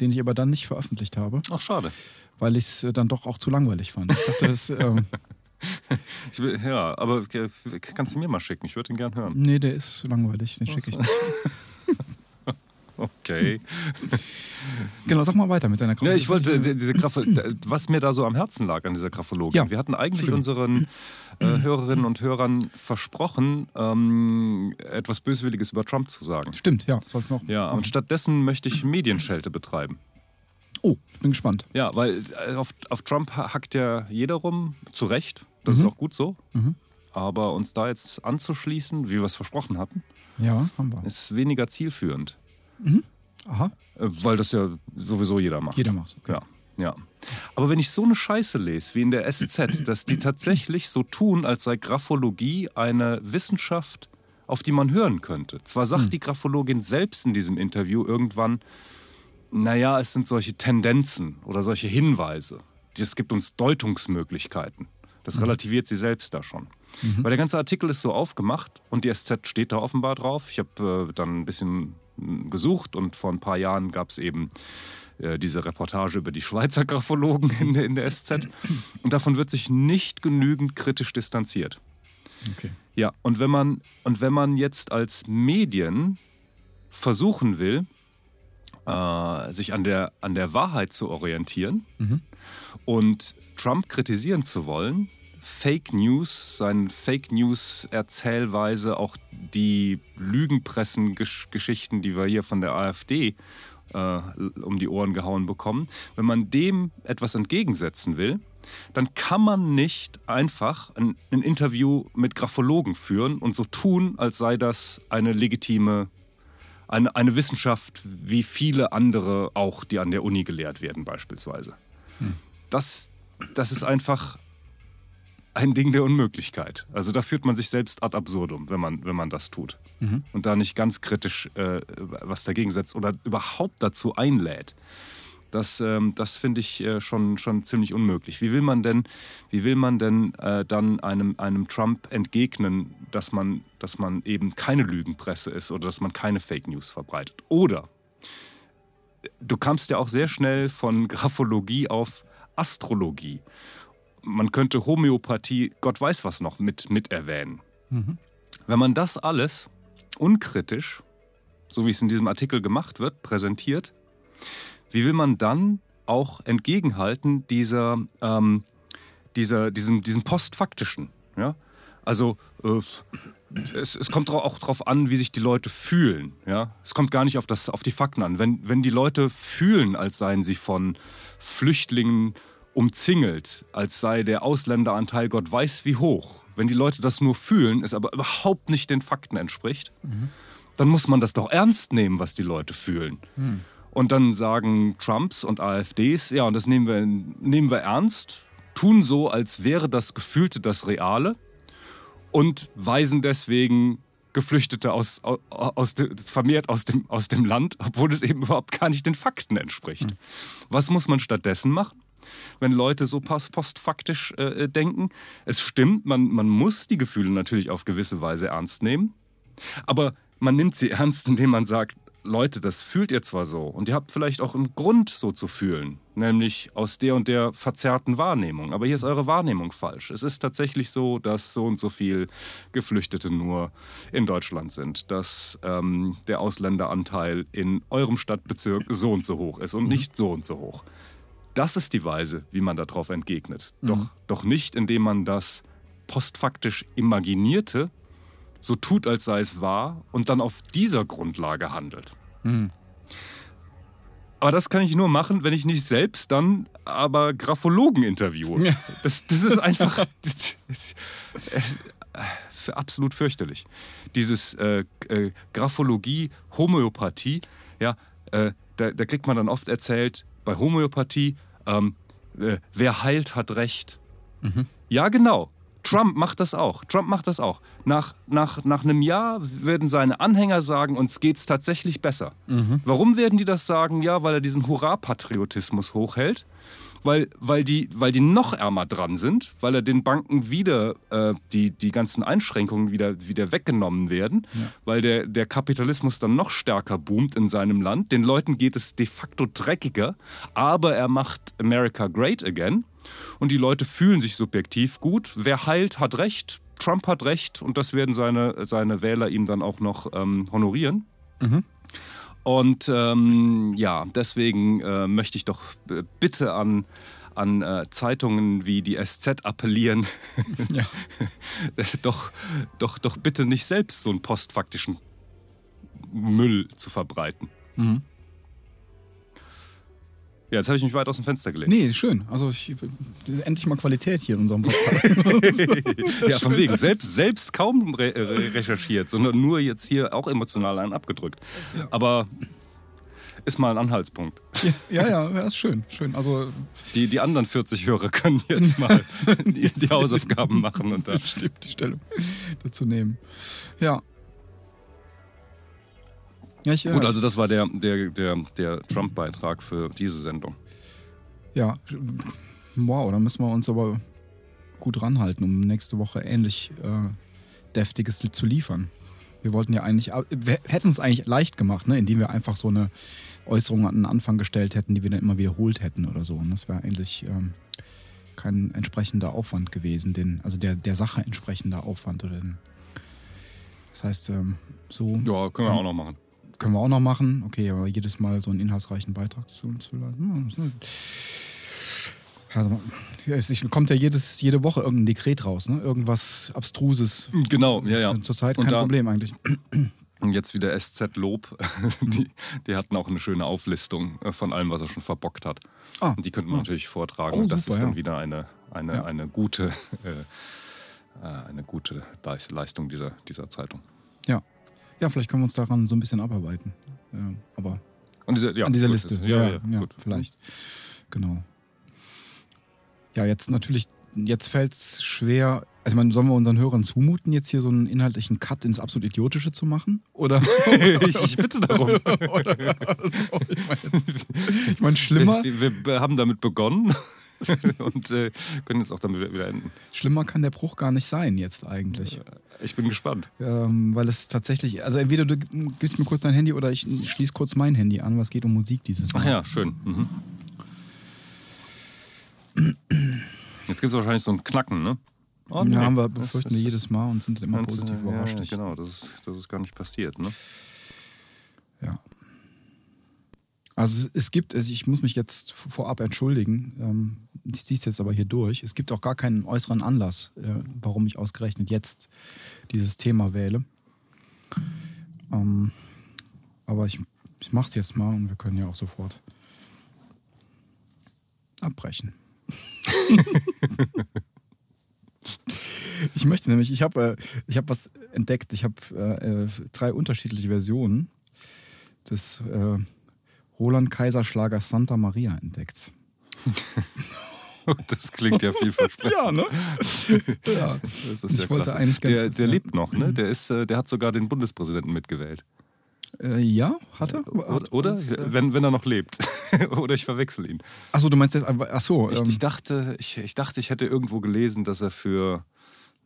den ich aber dann nicht veröffentlicht habe, Ach, schade. weil ich es äh, dann doch auch zu langweilig fand. Ich dachte, das, ähm, will, ja, aber äh, kannst du mir mal schicken? Ich würde ihn gern hören. nee, der ist langweilig. Den schicke ich nicht. Okay. Genau, sag mal weiter mit deiner Ja, ich wollte die- diese Grapho was mir da so am Herzen lag an dieser Graphologin. Ja. Wir hatten eigentlich unseren äh, Hörerinnen und Hörern versprochen, ähm, etwas Böswilliges über Trump zu sagen. Stimmt, ja. Sollten wir auch Ja, und stattdessen möchte ich Medienschelte betreiben. Oh, bin gespannt. Ja, weil äh, auf, auf Trump ha- hackt ja jeder rum, zu Recht. Das Mhm. ist auch gut so. Aber uns da jetzt anzuschließen, wie wir es versprochen hatten, Ja, ist weniger zielführend. Aha, Äh, Weil das ja sowieso jeder macht. jeder macht. Okay. Ja, ja. Aber wenn ich so eine Scheiße lese wie in der SZ, dass die tatsächlich so tun, als sei Graphologie eine Wissenschaft, auf die man hören könnte. Zwar sagt die Graphologin selbst in diesem Interview irgendwann, naja, es sind solche Tendenzen oder solche Hinweise. Es gibt uns Deutungsmöglichkeiten. Das relativiert sie selbst da schon. Weil der ganze Artikel ist so aufgemacht und die SZ steht da offenbar drauf. Ich habe äh, dann ein bisschen gesucht und vor ein paar Jahren gab es eben äh, diese Reportage über die Schweizer Graphologen in der, in der SZ. Und davon wird sich nicht genügend kritisch distanziert. okay. Ja, und wenn man, und wenn man jetzt als Medien versuchen will, äh, sich an der, an der Wahrheit zu orientieren und Trump kritisieren zu wollen, Fake News, seine Fake News-Erzählweise, auch die Lügenpressen-Geschichten, die wir hier von der AfD äh, um die Ohren gehauen bekommen, wenn man dem etwas entgegensetzen will, dann kann man nicht einfach ein, ein Interview mit Graphologen führen und so tun, als sei das eine legitime, eine, eine Wissenschaft wie viele andere auch, die an der Uni gelehrt werden beispielsweise. Das, das ist einfach ein Ding der Unmöglichkeit. Also da führt man sich selbst ad absurdum, wenn man, wenn man das tut. Und da nicht ganz kritisch äh, was dagegen setzt oder überhaupt dazu einlädt. Das, ähm, das finde ich äh, schon, schon ziemlich unmöglich. Wie will man denn, wie will man denn äh, dann einem, einem Trump entgegnen, dass man, dass man eben keine Lügenpresse ist oder dass man keine Fake News verbreitet? Oder du kamst ja auch sehr schnell von Graphologie auf Astrologie. Man könnte Homöopathie, Gott weiß was noch, mit, mit erwähnen. Wenn man das alles unkritisch, so wie es in diesem Artikel gemacht wird, präsentiert, wie will man dann auch entgegenhalten dieser, ähm, dieser, diesem, diesem postfaktischen? Ja? Also äh, es, es kommt auch darauf an, wie sich die Leute fühlen. Ja? Es kommt gar nicht auf, das, auf die Fakten an. Wenn, wenn die Leute fühlen, als seien sie von Flüchtlingen umzingelt, als sei der Ausländeranteil Gott weiß wie hoch, wenn die Leute das nur fühlen, es aber überhaupt nicht den Fakten entspricht, mhm. dann muss man das doch ernst nehmen, was die Leute fühlen. Mhm. Und dann sagen Trumps und AfDs, ja, und das nehmen wir, nehmen wir ernst, tun so, als wäre das Gefühlte das Reale und weisen deswegen Geflüchtete aus, aus, aus vermehrt aus dem, aus dem Land, obwohl es eben überhaupt gar nicht den Fakten entspricht. Mhm. Was muss man stattdessen machen? Wenn Leute so postfaktisch äh, denken. Es stimmt, man, man muss die Gefühle natürlich auf gewisse Weise ernst nehmen. Aber man nimmt sie ernst, indem man sagt, Leute, das fühlt ihr zwar so und ihr habt vielleicht auch einen Grund so zu fühlen, nämlich aus der und der verzerrten Wahrnehmung. Aber hier ist eure Wahrnehmung falsch. Es ist tatsächlich so, dass so und so viel Geflüchtete nur in Deutschland sind, dass ähm, der Ausländeranteil in eurem Stadtbezirk so und so hoch ist und mhm. nicht so und so hoch. Das ist die Weise, wie man darauf entgegnet. Mhm. Doch, doch nicht, indem man das postfaktisch Imaginierte so tut, als sei es wahr und dann auf dieser Grundlage handelt. Mhm. Aber das kann ich nur machen, wenn ich nicht selbst dann aber Graphologen interviewe. Ja. Das, das ist einfach das, das, das, absolut fürchterlich. Dieses äh, äh, Graphologie, Homöopathie, ja, äh, da, da, kriegt man dann oft erzählt, bei Homöopathie, ähm, äh, wer heilt, hat Recht. Mhm. Ja, genau. Trump macht das auch. Trump macht das auch. Nach, nach, nach einem Jahr werden seine Anhänger sagen, uns geht es tatsächlich besser. Mhm. Warum werden die das sagen? Ja, weil er diesen Hurra-Patriotismus hochhält weil, weil, die, weil die noch ärmer dran sind, weil er den Banken wieder äh, die, die ganzen Einschränkungen wieder, wieder weggenommen werden, ja. weil der, der Kapitalismus dann noch stärker boomt in seinem Land. Den Leuten geht es de facto dreckiger, aber er macht America great again. Und die Leute fühlen sich subjektiv gut. Wer heilt, hat recht. Trump hat recht und das werden seine, seine Wähler ihm dann auch noch ähm, honorieren. Mhm. Und ähm, ja, deswegen äh, möchte ich doch bitte an, an äh, Zeitungen wie die SZ appellieren, ja. doch, doch, doch bitte nicht selbst so einen postfaktischen Müll zu verbreiten. Mhm. Ja, jetzt habe ich mich weit aus dem Fenster gelegt. Nee, schön. Also ich, endlich mal Qualität hier in unserem Podcast. ja, von wegen. Selbst, selbst kaum re recherchiert, sondern nur jetzt hier auch emotional einen abgedrückt. Ja. Aber ist mal ein Anhaltspunkt. Ja, ja, ja, ist schön. schön. Also die, die anderen 40 Hörer können jetzt mal die, die Hausaufgaben machen und da Stimmt, die Stellung dazu nehmen. Ja, ja, ich, Gut, also das war der, der, der, der Trump-Beitrag für diese Sendung. Ja, wow, da müssen wir uns aber gut ranhalten, um nächste Woche ähnlich äh, Deftiges zu liefern. Wir wollten ja eigentlich, wir hätten es eigentlich leicht gemacht, ne, indem wir einfach so eine Äußerung an den Anfang gestellt hätten, die wir dann immer wiederholt hätten oder so. Und das wäre eigentlich ähm, kein entsprechender Aufwand gewesen, den, also der, der Sache entsprechender Aufwand. Oder den, das heißt, ähm, so. Ja, können wir auch noch machen. Können wir auch noch machen. Okay, aber jedes Mal so einen inhaltsreichen Beitrag zu, zu leiten. Also, es kommt ja jedes, jede Woche irgendein Dekret raus, ne? Irgendwas Abstruses. Genau, ja, ja. Zurzeit kein da, Problem eigentlich. Und jetzt wieder SZ Lob. Die, die, hatten auch eine schöne Auflistung äh, von allem, was er schon verbockt hat. Ah, und die könnten wir ah. natürlich vortragen. Oh, und das super, ist dann ja. wieder eine, eine, ja. eine gute, äh, äh eine gute Leistung dieser, dieser Zeitung. Ja. Vielleicht können wir uns daran so ein bisschen abarbeiten. Ja, aber an dieser, ja, an dieser Liste. Ja, ja, ja, gut. vielleicht. Genau. Ja, jetzt natürlich, jetzt fällt es schwer. Also, ich meine, sollen wir unseren Hörern zumuten, jetzt hier so einen inhaltlichen Cut ins absolut Idiotische zu machen? Oder? ich, ich, bitte darum. oder, so, ich meine, ich mein, schlimmer. Wir, wir haben damit begonnen. und äh, können jetzt auch damit wieder enden. Schlimmer kann der Bruch gar nicht sein jetzt eigentlich. Äh, ich bin gespannt. Ähm, weil es tatsächlich, also entweder du gibst mir kurz dein Handy oder ich schließe kurz mein Handy an, was geht um Musik dieses Mal. Ach ja, schön. Mhm. Jetzt gibt es wahrscheinlich so ein Knacken, ne? Oh. Ja, haben wir, befürchten wir jedes Mal und sind immer positiv ja, überrascht. Ja, genau, das ist, das ist gar nicht passiert, ne? Ja. Also es gibt, also ich muss mich jetzt vorab entschuldigen, ähm, ich ziehe es jetzt aber hier durch. Es gibt auch gar keinen äußeren Anlass, äh, warum ich ausgerechnet jetzt dieses Thema wähle. Ähm, aber ich, ich mache es jetzt mal und wir können ja auch sofort abbrechen. ich möchte nämlich, ich habe äh, hab was entdeckt. Ich habe äh, äh, drei unterschiedliche Versionen des äh, Roland Kaiser Schlagers Santa Maria entdeckt. Das klingt ja vielversprechend. ja, ne? ja. Das ist Ich ja wollte klasse. eigentlich ganz der kurz der lebt noch, ne? Der, ist, äh, der hat sogar den Bundespräsidenten mitgewählt. Äh, ja, hat er? Oder? oder? Das, äh, Wenn, wenn er noch lebt. oder ich verwechsel ihn. Achso, du meinst jetzt, achso, Ich, ähm, ich, dachte, ich, ich dachte, ich hätte irgendwo gelesen, dass er für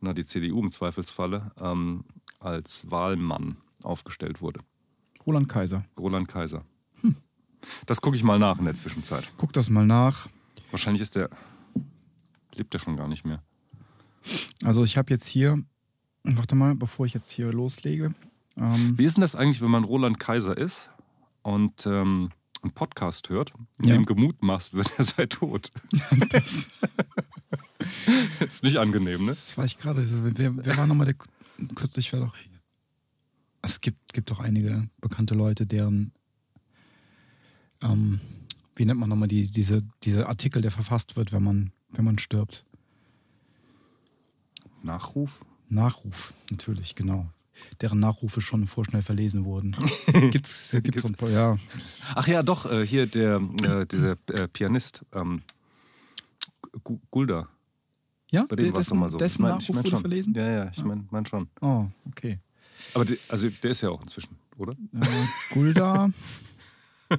na, die CDU im Zweifelsfalle ähm, als Wahlmann aufgestellt wurde. Roland Kaiser. Roland Kaiser. Hm. Das gucke ich mal nach in der Zwischenzeit. Guck das mal nach. Wahrscheinlich ist der. Lebt er schon gar nicht mehr. Also ich habe jetzt hier, warte mal, bevor ich jetzt hier loslege. Ähm, Wie ist denn das eigentlich, wenn man Roland Kaiser ist und ähm, einen Podcast hört, in Ja. dem gemutmaßt wird, er sei tot? das, ist nicht angenehm, ne? Das war ich gerade. Wer, wer war nochmal der. Kürzlich war doch. Es gibt, gibt doch einige bekannte Leute, deren. Ähm, wie nennt man nochmal die, diese, diese Artikel, der verfasst wird, wenn man, wenn man stirbt? Nachruf? Nachruf, natürlich, genau. Deren Nachrufe schon vorschnell verlesen wurden. Gibt's, gibt's so ein paar, ja. Ach ja, doch, äh, hier der, äh, dieser äh, Pianist, ähm, Gu- Gulda. Ja, Bei dem war es doch dessen, mal so. dessen Ich mein- Nachruf ich mein wurde schon. verlesen? Ja, ja, ich meine mein schon. Oh, okay. Aber der, also der ist ja auch inzwischen, oder? Äh, Gulda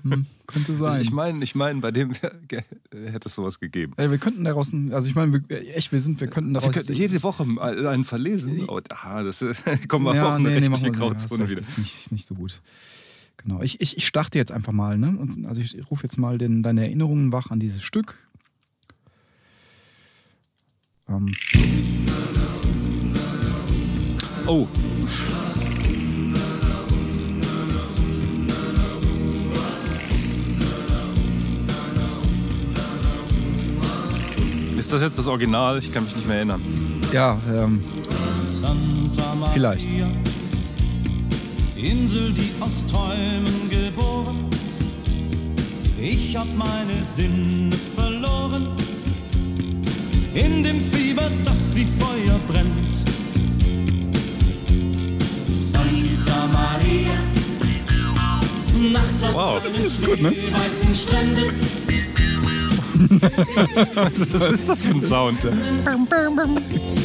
hm, könnte sein. Ich, ich meine, ich mein, bei dem ge- hätte es sowas gegeben. Ey, wir könnten daraus, also ich meine, wir- echt, wir sind, wir könnten Wir daraus. könnten jede Woche einen verlesen. Oh, ah, das äh, kommen wir ja, auch in eine nee, nee, wir, ja, Grauzone recht, wieder. Das ist nicht, nicht so gut. Genau. Ich, ich, ich starte jetzt einfach mal, ne? Und, also ich rufe jetzt mal den, deine Erinnerungen wach an dieses Stück. Ähm, Oh. Ist das jetzt das Original? Ich kann mich nicht mehr erinnern. ja, ähm, Santa Maria, Vielleicht. Insel, die aus Träumen geboren. Ich hab meine Sinne verloren. In dem Fieber, das wie Feuer brennt. Santa Maria. Nachts an Wow. ne? weißen Stränden. Was ist das für ein Sound?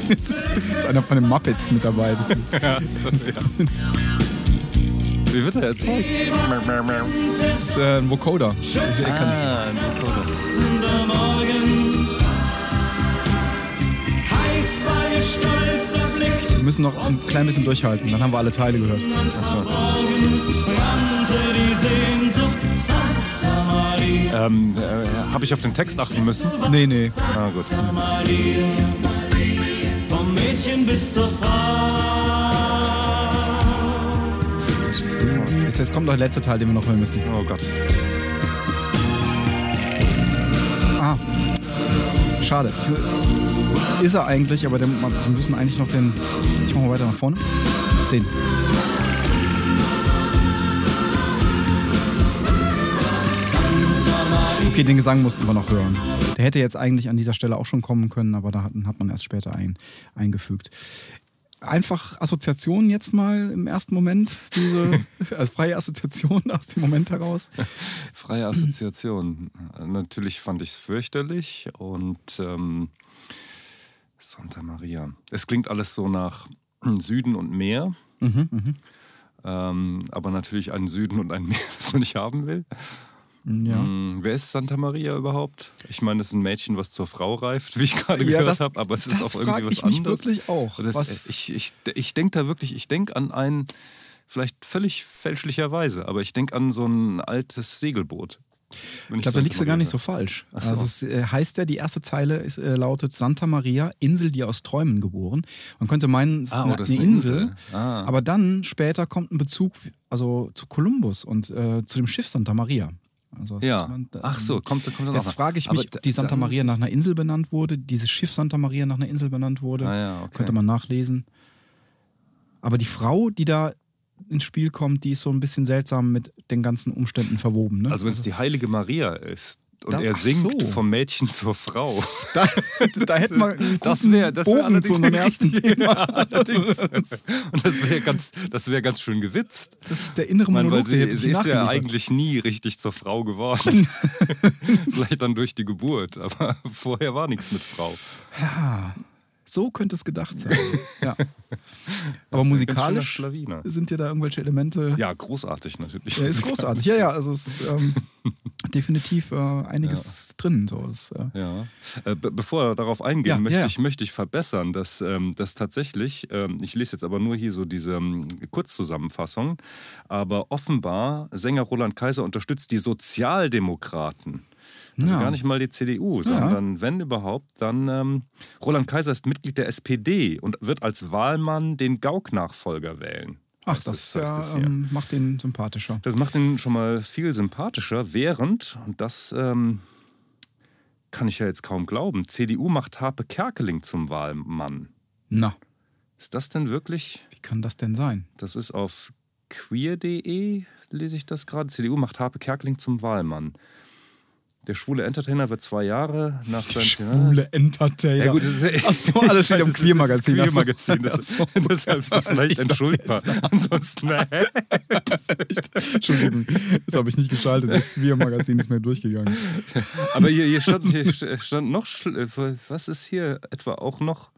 das ist einer von den Muppets mit dabei. Ja, so, ja. Wie wird er erzeugt? das ist äh, ein Vocoder. Ah, ein Vocoder. wir müssen noch ein klein bisschen durchhalten, dann haben wir alle Teile gehört. Achso. brannte die Sehnsucht Ähm, äh, Habe ich auf den Text achten müssen? Nee, nee. Ah, gut. Vom Mädchen bis zur Frau. Jetzt, jetzt kommt noch der letzte Teil, den wir noch hören müssen. Oh Gott. Ah. Schade. Ist er eigentlich, aber wir müssen eigentlich noch den. Ich mach mal weiter nach vorne. Den. Okay, den Gesang mussten wir noch hören. Der hätte jetzt eigentlich an dieser Stelle auch schon kommen können, aber da hat, hat man erst später ein, eingefügt. Einfach Assoziationen jetzt mal im ersten Moment, diese also freie Assoziation aus dem Moment heraus. Freie Assoziation. Natürlich fand ich es fürchterlich und ähm, Santa Maria. Es klingt alles so nach Süden und Meer, Mhm, ähm, aber natürlich ein Süden und ein Meer, das man nicht haben will. Ja. Hm, wer ist Santa Maria überhaupt? Ich meine, es ist ein Mädchen, was zur Frau reift, wie ich gerade Ja, gehört das- habe, aber es ist das auch irgendwie was ich mich anderes. wirklich auch. Das, Was- ich ich, ich denke da wirklich, ich denke an ein, vielleicht völlig fälschlicherweise, aber ich denke an so ein altes Segelboot. Wenn Ich glaube, da liegst du gar nicht so falsch. So. Also es äh, heißt ja, die erste Zeile ist, äh, lautet Santa Maria, Insel, die aus Träumen geboren. Man könnte meinen, es ist Ah, eine, oh, das ist eine Insel. Insel. Ah. Aber dann später kommt ein Bezug also zu Kolumbus und äh, zu dem Schiff Santa Maria. Also Ja. man- Ach so, kommt, kommt dann Jetzt frage ich mich, ob die Santa Maria nach einer Insel benannt wurde, dieses Schiff Santa Maria nach einer Insel benannt wurde. Ah, ja, okay. Könnte man nachlesen. Aber die Frau, die da ins Spiel kommt, die ist so ein bisschen seltsam mit den ganzen Umständen verwoben. Ne? Also wenn es die heilige Maria ist, und Da- er singt so. vom Mädchen zur Frau. Da, da wir einen Das wäre das wär Bogen zu unserem ersten Thema. Ja. Und das wäre ganz, das wär ganz schön gewitzt. Das ist der innere Ich meine, Monolog, weil sie, sie ist ja eigentlich nie richtig zur Frau geworden. Vielleicht dann durch die Geburt, aber vorher war nichts mit Frau. Ja, so könnte es gedacht sein. ja. Aber musikalisch sind ja da irgendwelche Elemente. Ja, großartig natürlich. Ja, ist großartig. Ja, ja, also es ist ähm, definitiv äh, einiges drin. So. Das, äh, Ja. Äh, be bevor darauf eingehen, Ja, möchte, ja. Ich, möchte ich verbessern, dass, ähm, dass tatsächlich, ähm, ich lese jetzt aber nur hier so diese ähm, Kurzzusammenfassung, aber offenbar Sänger Roland Kaiser unterstützt die Sozialdemokraten. Also Ja. gar nicht mal die CDU, sondern wenn überhaupt, dann ähm, Roland Kaiser ist Mitglied der SPD und wird als Wahlmann den Gauck-Nachfolger wählen. ach, das, heißt ja, hier. ähm, macht den sympathischer. Das macht ihn schon mal viel sympathischer, während, und das ähm, kann ich ja jetzt kaum glauben, CDU macht Harpe Kerkeling zum Wahlmann. Na, Ist das denn wirklich? wie kann das denn sein? Das ist auf queer.de, lese ich das gerade. CDU macht Harpe Kerkeling zum Wahlmann. Der schwule Entertainer wird zwei Jahre nach seinem Schwule Entertainer. Ja gut, das ist, Ach so, alles steht im Queer-Magazin. Das so. Queer-Magazin, so. deshalb ist das vielleicht entschuldbar. Ansonsten, hä? Entschuldigung, das habe ich nicht geschaltet. Das Queer-Magazin ist mir durchgegangen. Aber hier, hier, stand, hier stand noch, äh, was ist hier etwa auch noch?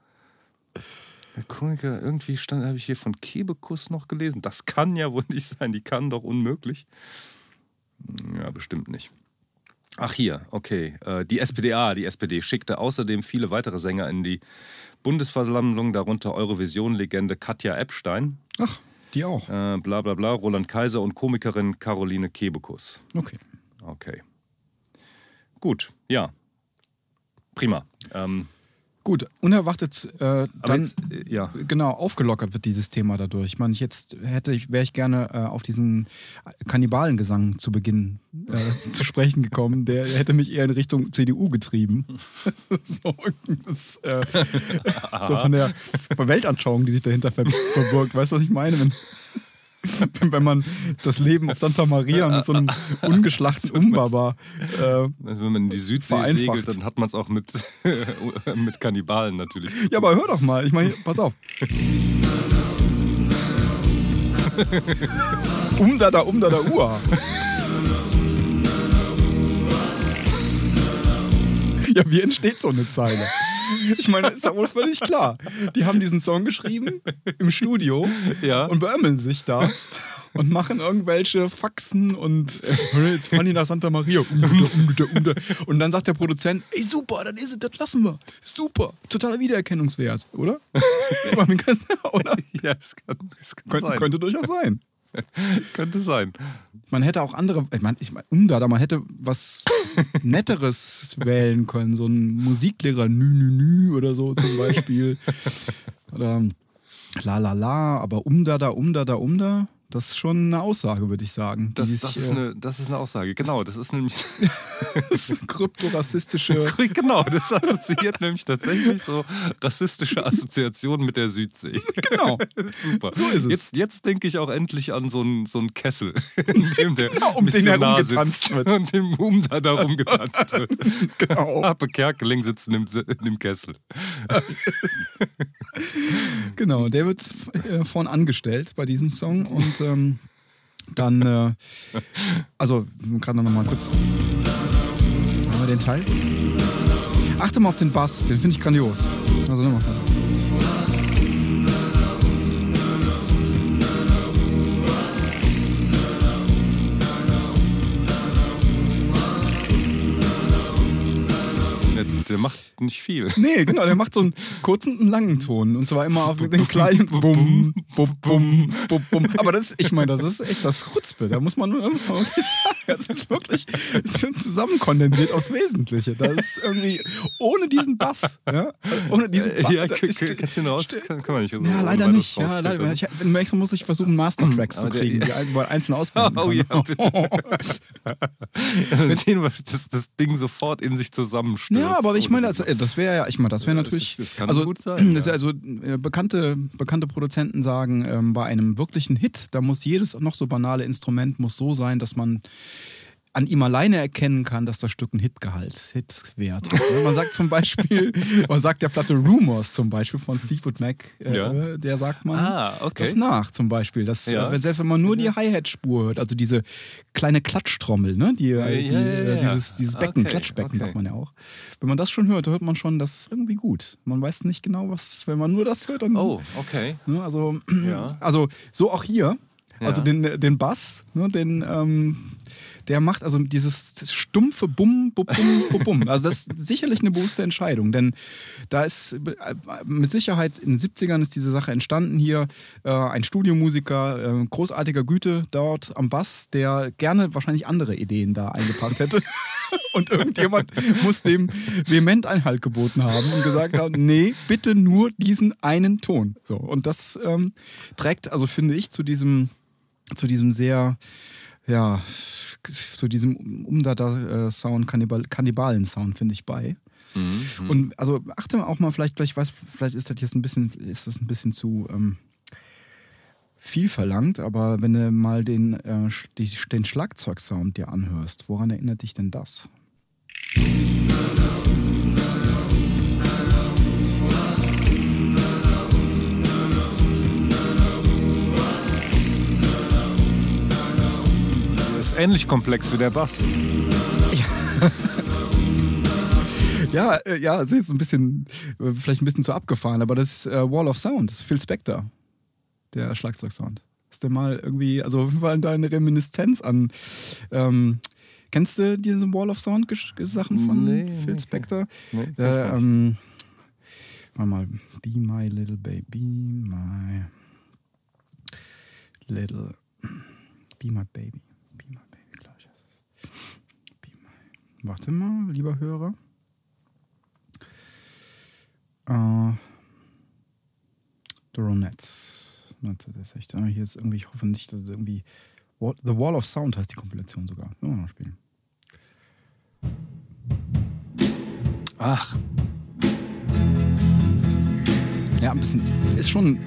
Der Komiker, irgendwie stand, habe ich hier von Kebekus noch gelesen. Das kann ja wohl nicht sein, die kann doch unmöglich. Ja, bestimmt nicht. Ach hier, okay. Äh, Die SPDA, die SPD, schickte außerdem viele weitere Sänger in die Bundesversammlung, darunter Eurovision-Legende Katja Epstein, Ach, die auch. äh, bla bla bla, Roland Kaiser und Komikerin Caroline Kebekus. Okay. Okay. Gut, ja. Prima. Ähm, Gut, unerwartet äh, dann jetzt, äh, ja. genau aufgelockert wird dieses Thema dadurch. Ich meine, jetzt hätte ich, wäre ich gerne äh, auf diesen Kannibalengesang zu Beginn äh, zu sprechen gekommen. Der hätte mich eher in Richtung CDU getrieben. so, das, äh, so von der, Weltanschauung, die sich dahinter ver verbirgt. Weißt du, was ich meine? Wenn, wenn, man das Leben auf Santa Maria mit so einem ungeschlachten Umbaba äh, Also wenn man in die Südsee Vereinfacht. segelt, dann hat man es auch mit, mit Kannibalen natürlich. Ja, aber hör doch mal. Ich meine, pass auf. um da da, um da da, ua. Ja, wie entsteht so eine Zeile? Ich meine, ist ja wohl völlig klar. Die haben diesen Song geschrieben im Studio Ja. und beömmeln sich da und machen irgendwelche Faxen und äh, jetzt fahren die nach Santa Maria. Und dann sagt der Produzent, ey super, dann ist es, das lassen wir. Super, totaler Wiedererkennungswert, oder? oder? Ja, es kann, es kann Könnte, könnte durchaus sein. Könnte sein. Man hätte auch andere, ich meine, ich mein, Umda, da man hätte was Netteres wählen können, so ein Musiklehrer Nü Nü Nü oder so zum Beispiel. oder La La La, aber Umda da, Umda da, Umda, das ist schon eine Aussage, würde ich sagen. Das, sich, das, ist äh, eine, das ist eine Aussage. Genau, das ist nämlich. kryptorassistische. genau, das assoziiert nämlich tatsächlich so rassistische Assoziationen mit der Südsee. Genau. Super. So ist es. Jetzt, jetzt denke ich auch endlich an so einen, so einen Kessel, in dem der Genau, um den herumgetanzt sitzt wird. und dem um da darum getanzt wird. Genau. Harpe Kerkeling sitzt in dem, in dem Kessel. Genau, der wird äh, vorn angestellt bei diesem Song und ähm, dann, äh, also gerade noch mal kurz, haben wir den Teil? Achte mal auf den Bass, den finde ich grandios. Also nochmal. Der, der macht nicht viel. Nee, genau, der macht so einen kurzen und langen Ton. Und zwar immer auf den kleinen Bum, Bum, Bum, Bum, Bum. Aber das ich meine, das ist echt das Chutzpe. Da muss man nur wirklich sagen. Das ist wirklich zusammenkondensiert aufs Wesentliche. Das ist irgendwie ohne diesen Bass. Ja? Ohne diesen Bass. Ja, kannst du ihn raus? Kann, kann man nicht so Ja, leider nicht. Ja, leider. Ich, muss ich versuchen, Mastertracks zu kriegen, die ein- man einzeln ausblenden Oh ja, bitte. Dann sehen wir, dass das Ding sofort in sich zusammenstürzt. Ja, aber ich ohne meine, das, diesen- das wäre ja, ich meine, das wäre das natürlich. ist- das kann also, gut sein, Das ja. also äh, bekannte, bekannte Produzenten sagen, ähm, bei einem wirklichen Hit, da muss jedes noch so banale Instrument muss so sein, dass man an ihm alleine erkennen kann, dass das Stück ein Hitgehalt, Hitwert hat. Ne? Man sagt zum Beispiel, man sagt der Platte Rumors zum Beispiel von Fleetwood Mac, äh, Ja. der sagt man Ah, okay. das nach zum Beispiel. Das, Ja. äh, selbst wenn man nur die Hi-Hat-Spur hört, also diese kleine Klatschtrommel, ne? die, Ja, die, ja, ja, äh, dieses, dieses Becken, Okay, Klatschbecken okay. sagt man ja auch. Wenn man das schon hört, hört man schon, das ist irgendwie gut. Man weiß nicht genau, was, wenn man nur das hört, dann Oh, okay. Ne, also, also so auch hier. Also den, den Bass, ne, den, ähm, der macht also dieses stumpfe Bum, Bum, Bum, Bum. Also das ist sicherlich eine bewusste Entscheidung, denn da ist äh, mit Sicherheit in den 70ern ist diese Sache entstanden hier. Äh, ein Studiomusiker, äh, großartiger Güte dort am Bass, der gerne wahrscheinlich andere Ideen da eingepackt hätte. Und irgendjemand muss dem vehement Einhalt geboten haben und gesagt haben, nee, bitte nur diesen einen Ton. So, und das ähm, trägt, also finde ich, zu diesem, zu diesem sehr, ja, zu diesem Umdata-Sound, Kannibal Kannibalen-Sound, finde ich bei. Mhm. Und also achte auch mal, vielleicht, vielleicht, weiß, vielleicht ist das jetzt ein bisschen, ist das ein bisschen zu ähm, viel verlangt, aber wenn du mal den, äh, die, den Schlagzeugsound dir anhörst, woran erinnert dich denn das? Ist ähnlich komplex wie der Bass. Ja, äh, ja, es ist jetzt ein bisschen, äh, vielleicht ein bisschen zu abgefahren, aber das ist äh, Wall of Sound, Phil Spector, der Schlagzeugsound. Ist der mal irgendwie, also auf jeden Fall da eine Reminiszenz an. Ähm, kennst du diese Wall of Sound Sachen von Nee, Phil Spector? Nee, Der, ähm, warte mal, Be My Little Baby, Be My Little, Be My Baby, Be My Baby, glaube ich. heißt es. Be My. Warte mal, lieber Hörer. Äh, The Ronettes, 1960. Ah, hier ist irgendwie, ich hoffe nicht, dass irgendwie. The Wall of Sound heißt die Kompilation sogar. Können wir noch spielen. Ach, Ja, ein bisschen. Ist schon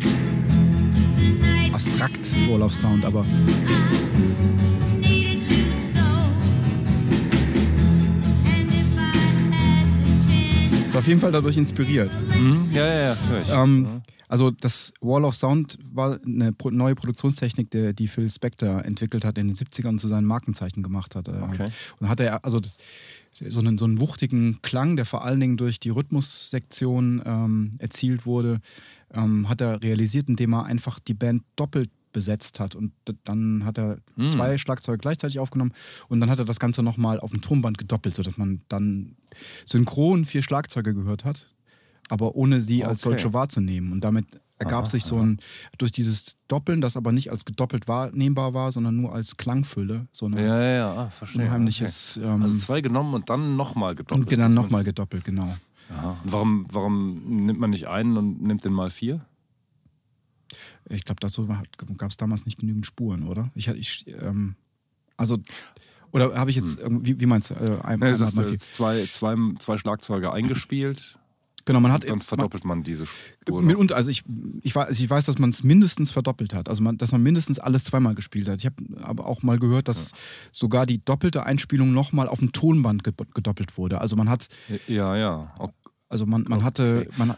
abstrakt, Wall of Sound, aber ist auf jeden Fall dadurch inspiriert. hm? ja, ja, ja, ich. Ähm, also das Wall of Sound war eine neue Produktionstechnik, die, die Phil Spector entwickelt hat in den 70ern und zu seinen Markenzeichen gemacht hat. Äh, Okay. Und da hat er also das, so, einen, so einen wuchtigen Klang, der vor allen Dingen durch die Rhythmussektion ähm, erzielt wurde, ähm, hat er realisiert, indem er einfach die Band doppelt besetzt hat. Und dann hat er Hm. zwei Schlagzeuge gleichzeitig aufgenommen und dann hat er das Ganze nochmal auf dem Tonband gedoppelt, sodass man dann synchron vier Schlagzeuge gehört hat, aber ohne sie als Okay. solche wahrzunehmen. Und damit ergab Aha, sich so ein, durch dieses Doppeln, das aber nicht als gedoppelt wahrnehmbar war, sondern nur als Klangfülle, so eine Ja, ja, ah, verstehe. unheimliches. Okay. Ähm, Also zwei genommen und dann nochmal gedoppelt. und dann nochmal gedoppelt, genau. Aha. Und warum, warum nimmt man nicht einen und nimmt den mal vier? Ich glaube, dazu gab es damals nicht genügend Spuren, oder? Ich, ich ähm, also, oder habe ich jetzt, irgendwie, wie meinst du? Äh, ein, Ja, einmal sagst, mal äh, zwei, zwei, zwei Schlagzeuge eingespielt, Genau, man hat dann man, verdoppelt man diese Spur. noch. Mitunter, also ich, ich, weiß, ich weiß, dass man es mindestens verdoppelt hat. Also man, dass man mindestens alles zweimal gespielt hat. Ich habe aber auch mal gehört, dass sogar die doppelte Einspielung nochmal auf dem Tonband ge gedoppelt wurde. Also man hat, Ja, ja. Ok- also man, man hatte, Okay. man,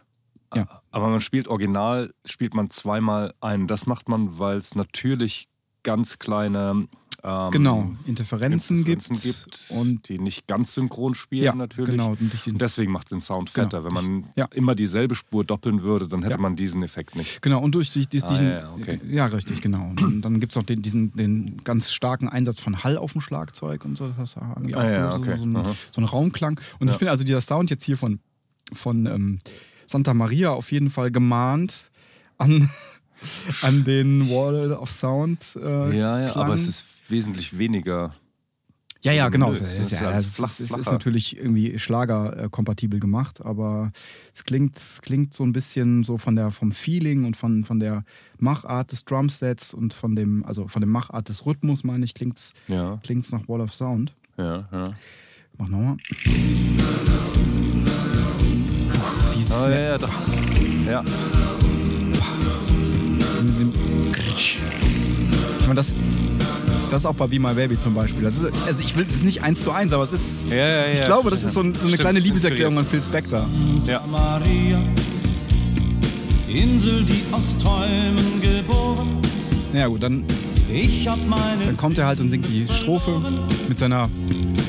ja, Aber man spielt original, spielt man zweimal ein. Das macht man, weil es natürlich ganz kleine ähm, genau, Interferenzen, Interferenzen gibt, und die nicht ganz synchron spielen ja, natürlich. genau. Und deswegen macht es den Sound Genau. fetter. Wenn man Ja. immer dieselbe Spur doppeln würde, dann hätte Ja. man diesen Effekt nicht. Genau, und durch die, Ah, diesen. ja, okay. ja, richtig, genau. Und dann gibt es auch den, diesen, den ganz starken Einsatz von Hall auf dem Schlagzeug und so. Das Ah, ja, so, okay. so, ein, Aha. so ein Raumklang. Und ich finde also dieser Sound jetzt hier von, von ähm, Santa Maria auf jeden Fall gemahnt an, an den Wall of Sound. Äh, Ja, ja, Klang. aber es ist wesentlich weniger. Ja, ja, genau. Es es ist, ja, als es flach- ist, es natürlich irgendwie schlagerkompatibel gemacht, aber es klingt, es klingt so ein bisschen so von der, vom Feeling und von, von der Machart des Drumsets und von dem, also von der Machart des Rhythmus, meine ich, klingt's, Ja, klingt's nach Wall of Sound. ja, ja. Mach nochmal. Ah, ja, ja, doch. Ja, mit dem Kritsch. Ich meine, das, Das ist auch bei Be My Baby zum Beispiel. Das ist, also ich will, es nicht eins zu eins, aber es ist. Ja, ja, ja. Ich glaube, das ist so, ein, so eine Stimmt, kleine es Liebeserklärung an. Phil Spector. Ja. Maria, Insel, die aus Träumen geboren. Naja, gut, dann, Ich hab meine dann kommt er halt und singt die Strophe mit seiner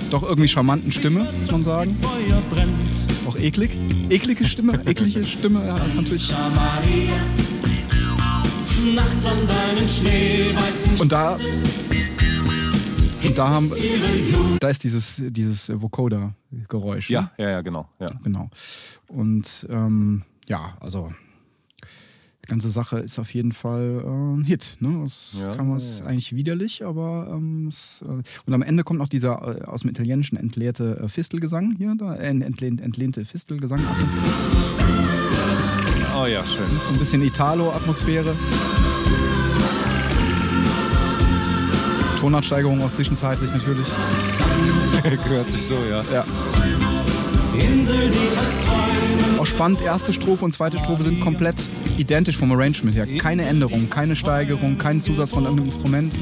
doch irgendwie charmanten Stimme, muss man sagen. Feuer brennt. Eklig. Eklige Stimme, eklige Stimme. Ja, das ist natürlich. Und da. Und da haben. Da ist dieses, dieses Vocoder-Geräusch. Ja, ja, ja, genau. Ja. Genau. Und ähm, ja, also ganze Sache ist auf jeden Fall äh, ein Hit. Ne? Das Ja, kann man ja, ja. eigentlich widerlich, aber ähm, es, äh, und am Ende kommt noch dieser äh, aus dem Italienischen entleerte äh, Fistelgesang hier, da, äh, entlehnt, entlehnte Fistelgesang. Oh ja, schön. So ein bisschen Italo-Atmosphäre. Tonartsteigerung auch zwischenzeitlich natürlich. Gehört sich so, ja. Ja. Insel, die Auch spannend, erste Strophe und zweite Strophe sind komplett identisch vom Arrangement her. Keine Änderung, keine Steigerung, kein Zusatz von irgendeinem Instrument.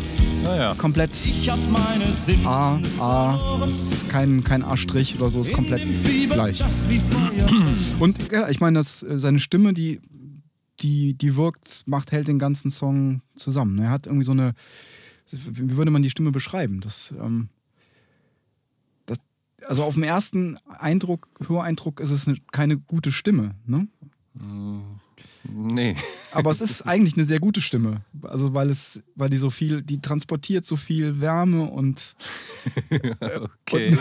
Naja. Komplett Ich hab meine Sinne A, A, kein, kein A-Strich oder so, ist komplett gleich. Und ja, ich meine, das, äh, seine Stimme, die, die, die wirkt, macht, hält den ganzen Song zusammen. Er hat irgendwie so eine, wie würde man die Stimme beschreiben? Das, ähm, das, also auf dem ersten Eindruck, Höreindruck ist es eine, keine gute Stimme. Ne? Nee. Aber es ist eigentlich eine sehr gute Stimme. Also weil es, weil die so viel, die transportiert so viel Wärme und, Okay.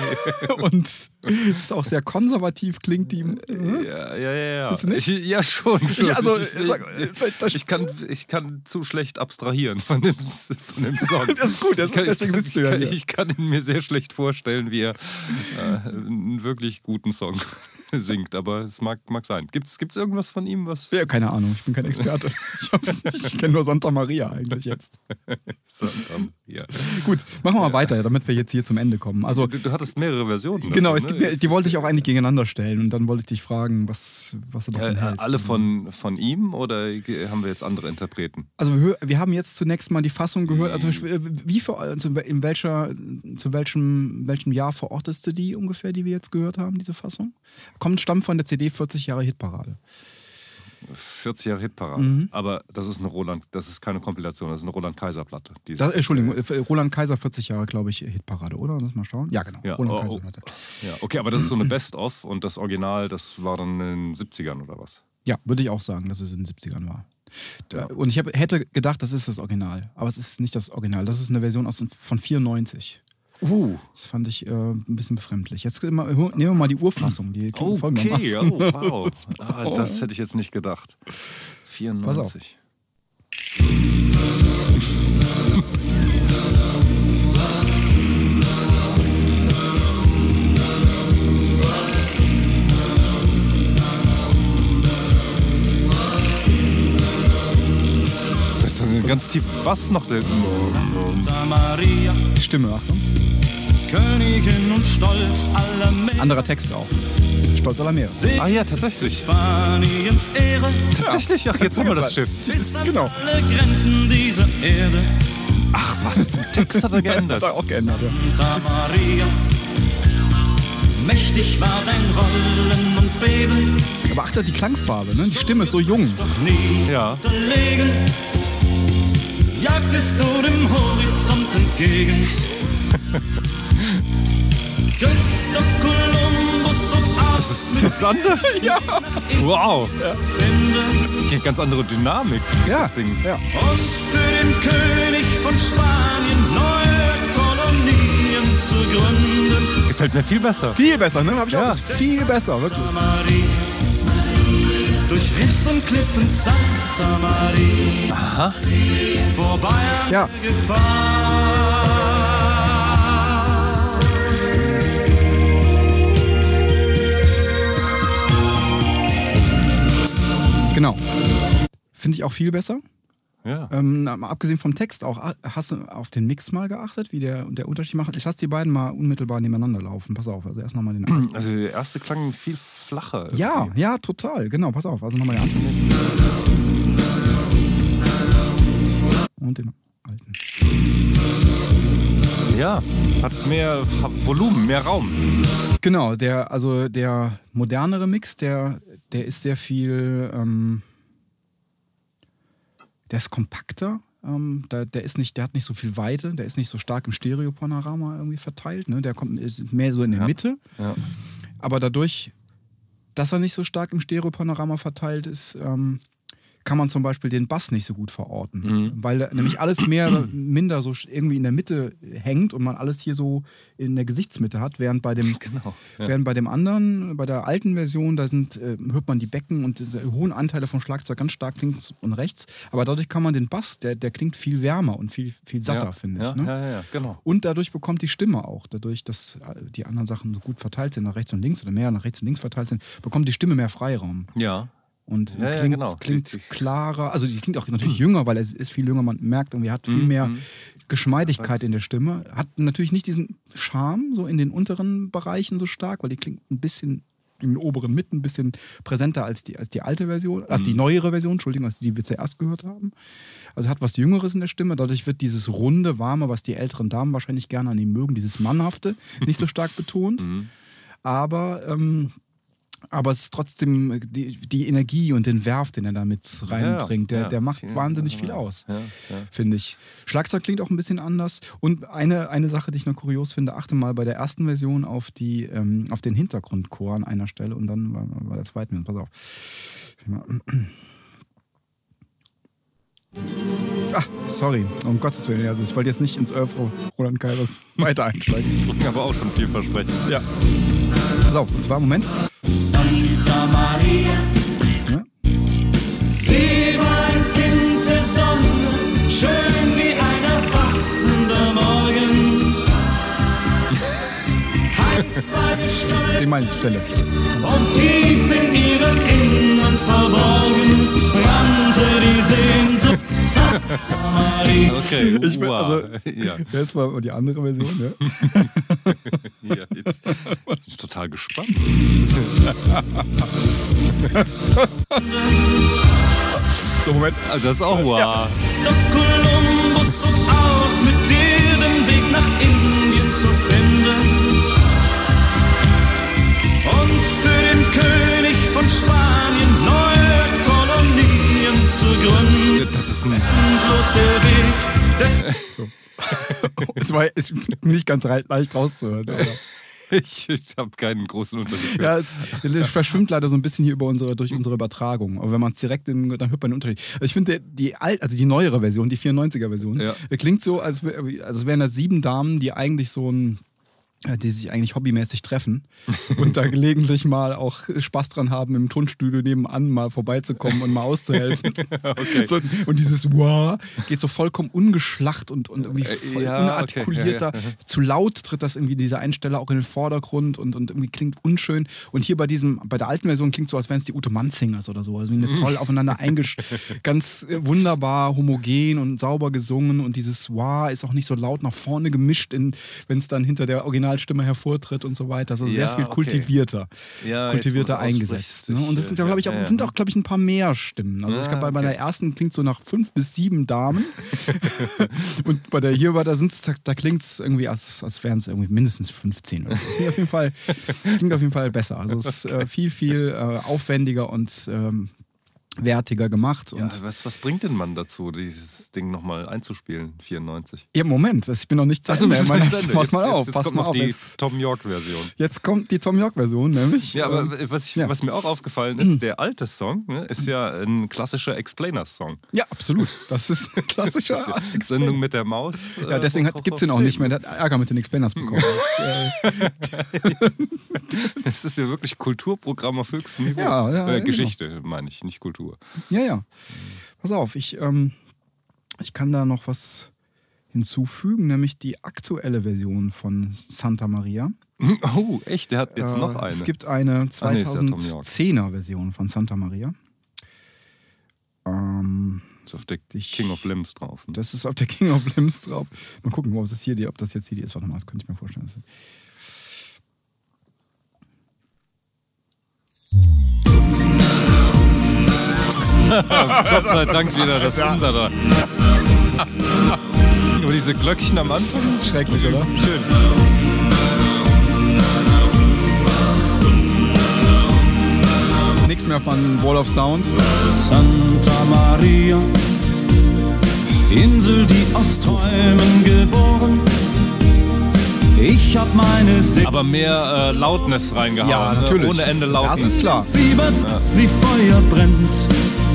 und ist auch sehr konservativ, klingt die. Ja, ja, ja. ja. Nicht? Ich, ja, schon. schon. Ich, also, ich, das, ich, kann, ich kann zu schlecht abstrahieren von dem, von dem Song. Das ist gut, das- Ich kann, deswegen ich kann, sitzt du ja ich kann, hier. Ich kann ihn mir sehr schlecht vorstellen, wie er äh, einen wirklich guten Song singt. Aber es mag, mag sein. Gibt es irgendwas von ihm, was ja, keine Ahnung, ich bin kein Experte. Ich, ich kenne nur Santa Maria eigentlich jetzt. Santa ja. Gut, machen wir mal weiter, damit wir jetzt hier zum Ende kommen. Also, du, du hattest mehrere Versionen. genau, davon, es ne? gibt, Es die ist- wollte ich auch eigentlich gegeneinander stellen und dann wollte ich dich fragen, was, was du davon Äh, hältst. alle von, von ihm oder haben wir jetzt andere Interpreten? Also wir, wir haben jetzt zunächst mal die Fassung gehört. Also wie für, also in welcher, zu welchem, welchem Jahr verortest du die ungefähr, die wir jetzt gehört haben, diese Fassung? Kommt, stammt von der CD 40 Jahre Hitparade. 40 Jahre Hitparade. Mhm. Aber das ist eine Roland, das ist keine Kompilation, das ist eine Roland Kaiser Platte. Das, Entschuldigung, äh, Roland Kaiser 40 Jahre, glaube ich, Hitparade, oder? Lass mal schauen. Ja, genau. Ja, Roland oh, Kaiser oh. hatte. Ja, okay, aber das ist so eine Best-of und das Original, das war dann in den 70ern oder was? Ja, würde ich auch sagen, dass es in den 70ern war. Da, Und ich hab, hätte gedacht, das ist das Original. Aber es ist nicht das Original. Das ist eine Version aus, von 94. Uh, Das fand ich äh, ein bisschen befremdlich. Jetzt mal, nehmen wir mal die Urfassung. Die okay, oh, wow. Das ah, das hätte ich jetzt nicht gedacht. 94. Das ist ein ganz tief Bass noch. Die Stimme, Achtung. Königin und Stolz aller Meere. Anderer Text auch. Stolz aller Meer. ah ja, tatsächlich. Spaniens Ehre. Tatsächlich, ach, jetzt haben wir das Schiff. Genau. alle Grenzen dieser Erde. Ach was, den Text hat er geändert. Hat er auch geändert, ja. Santa Maria, mächtig war dein Rollen und Beben, Aber achte die Klangfarbe, ne? Die Stimme ist so jung. doch nie Ja. unterlegen. Jagtest du dem Horizont entgegen. Christoph Kolumbus und Das ist, das ist anders? Ja. Wow. finden Das ist eine ganz andere Dynamik, Ja, das Ding. ja. und für den König von Spanien neue Kolonien zu gründen. Gefällt mir viel besser. Viel besser, ne? Hab ich auch. Ja. Ist viel besser, wirklich. Durch Riffs und Klippen Santa Maria. Aha. Vorbei an Ja. der Gefahr. Genau. Finde ich auch viel besser. Ja. Ähm, abgesehen vom Text auch, ah, hast du auf den Mix mal geachtet, wie der, der Unterschied macht? Ich lasse die beiden mal unmittelbar nebeneinander laufen. Pass auf, also erst nochmal den alten. Also der erste klang viel flacher. Ja, irgendwie. ja, total. Genau, pass auf. Also nochmal den alten. Und den alten. Ja, hat mehr Volumen, mehr Raum. Genau, der, also der modernere Mix, der, der ist sehr viel, ähm, der ist kompakter. Ähm, da, der, ist nicht, der hat nicht so viel Weite, der ist nicht so stark im Stereopanorama irgendwie verteilt. Ne? Der kommt ist mehr so in der Ja. Mitte. Ja. Aber dadurch, dass er nicht so stark im Stereopanorama verteilt ist, ähm, kann man zum Beispiel den Bass nicht so gut verorten. Mhm. Weil nämlich alles mehr oder minder so irgendwie in der Mitte hängt und man alles hier so in der Gesichtsmitte hat, während bei dem, Genau. Ja. während bei dem anderen, bei der alten Version, da sind, äh, hört man die Becken und diese hohen Anteile vom Schlagzeug ganz stark links und rechts. Aber dadurch kann man den Bass, der, der klingt viel wärmer und viel, viel satter, ja. finde ich. Ja, ne? ja, ja, ja, genau. Und dadurch bekommt die Stimme auch, dadurch, dass äh, die anderen Sachen so gut verteilt sind, nach rechts und links oder mehr nach rechts und links verteilt sind, bekommt die Stimme mehr Freiraum. Ja. Und Ja, ja, klingt, genau. klingt klarer, also die klingt auch natürlich jünger, weil es ist viel jünger, man merkt irgendwie, hat viel Mhm, mehr mhm. Geschmeidigkeit in der Stimme. Hat natürlich nicht diesen Charme so in den unteren Bereichen so stark, weil die klingt ein bisschen in den oberen Mitten ein bisschen präsenter als die, als die alte Version, als Mhm. die neuere Version, Entschuldigung, als die, die wir zuerst gehört haben. Also hat was Jüngeres in der Stimme, dadurch wird dieses runde, warme, was die älteren Damen wahrscheinlich gerne an ihm mögen, dieses Mannhafte, nicht so stark betont. Mhm. Aber, ähm, aber es ist trotzdem die, die Energie und den Werf, den er damit reinbringt, der, ja. der macht wahnsinnig viel aus Ja, ja. finde ich. Schlagzeug klingt auch ein bisschen anders. Und eine, eine Sache, die ich noch kurios finde, achte mal bei der ersten Version auf, die, ähm, auf den Hintergrundchor an einer Stelle und dann bei, bei der zweiten. Pass auf. Ah, sorry, um Gottes Willen. Also ich wollte jetzt nicht ins Öffro Roland Kairos weiter einsteigen. Aber auch schon vielversprechend. Ja. Pass auf, und zwar, Moment. Santa Maria, Ja. sie war ein Kind der Sonne, schön wie ein erwachender Morgen. Heiß war die Stolz Die meine Stelle. und tief in ihrem Innern verborgen brannte Okay, Ich wow. also- ja, Jetzt mal die andere Version, ja. ja, jetzt bin ich total gespannt. So, Moment. Also das ist auch wow. Doch Kolumbus zog aus, mit dir den Weg nach Indien zu finden. Gründen. Das ist ein. Bloß der Weg des Es war ist nicht ganz leicht rauszuhören. Aber. Ich, ich habe keinen großen Unterschied. Ja, es, es verschwimmt leider so ein bisschen hier über unsere, durch unsere Übertragung. Aber wenn man es direkt in, dann hört man den Unterschied. Also ich finde, die alt, also die neuere Version, die 94er-Version, Ja. klingt so, als, als wären das sieben Damen, die eigentlich so ein äh, die sich eigentlich hobbymäßig treffen und da gelegentlich mal auch Spaß dran haben, im Tonstudio nebenan mal vorbeizukommen und mal auszuhelfen. Okay. so, und dieses Wow geht so vollkommen ungeschlacht und, und irgendwie Äh, voll ja, unartikulierter. okay, ja, ja. Zu laut tritt das irgendwie diese Einsteller auch in den Vordergrund und, und irgendwie klingt unschön. Und hier bei diesem, bei der alten Version klingt so, als wären es die Ute Manzingers oder so. Also wie eine toll aufeinander eingesch, ganz äh, wunderbar homogen und sauber gesungen und dieses Wow ist auch nicht so laut nach vorne gemischt, wenn es dann hinter der Originalstimme hervortritt und so weiter. Also sehr Ja, viel okay. kultivierter, Ja, kultivierter eingesetzt. Ne? Und das sind, glaube ich, auch, ja, sind auch, glaube ich, ein paar mehr Stimmen. Also ich Ah, glaube, bei meiner okay. ersten klingt so nach fünf bis sieben Damen. und bei der hier war, da, sind's- da, da klingt es irgendwie, als, als wären es irgendwie mindestens 15 oder so. Klingt auf jeden Fall, klingt auf jeden Fall besser. Also es ist äh, viel, viel äh, aufwendiger und ähm, wertiger gemacht. Ja, was, was bringt denn man dazu, dieses Ding nochmal einzuspielen, 94? ja, Moment, das- ich bin noch nicht zu Ende. Pass nicht zu Ende. pass Jetzt- mal auf, jetzt, jetzt pass kommt mal auf. die Jetzt, Tom York-Version. jetzt kommt die Tom York-Version, nämlich. Ja, aber ähm, was, ich, ja. was mir auch aufgefallen ist, der alte Song ne, ist ja ein klassischer Explainer-Song. ja, absolut. Das ist ein klassischer. Ist ja Sendung mit der Maus. Ja, äh, deswegen hoch gibt es ihn auch 10. nicht mehr. Der hat Ärger mit den Explainers bekommen. Das, äh, Das ist ja wirklich Kulturprogramm auf höchstem Niveau. Ja, ja, äh, genau. Geschichte, meine ich, nicht Kultur. Ja, ja. Pass auf, ich, ähm, ich kann da noch was hinzufügen, nämlich die aktuelle Version von Santa Maria. Oh, echt? Der hat jetzt Äh, noch eine. Es gibt eine Ah, nee, ist ja Tom York. 2010er Version von Santa Maria. Ähm, ist auf der Ich- King of Limbs drauf. Ne? das ist auf der King of Limbs drauf. Mal gucken, ob das, hier die, ob das jetzt hier die ist. Warte mal, das könnte ich mir vorstellen. Das- Gott sei Dank wieder das Unter da. Aber diese Glöckchen am Anfang. Schrecklich, oder? Schön. Nichts mehr von Wall of Sound. Santa Maria, Insel, die aus Träumen geboren. Ich hab meine Seele. Aber mehr äh, Loudness reingehauen. Ja, ne? natürlich. Ohne Ende Loudness. Das ist klar. Fieber, das wie Feuer brennt.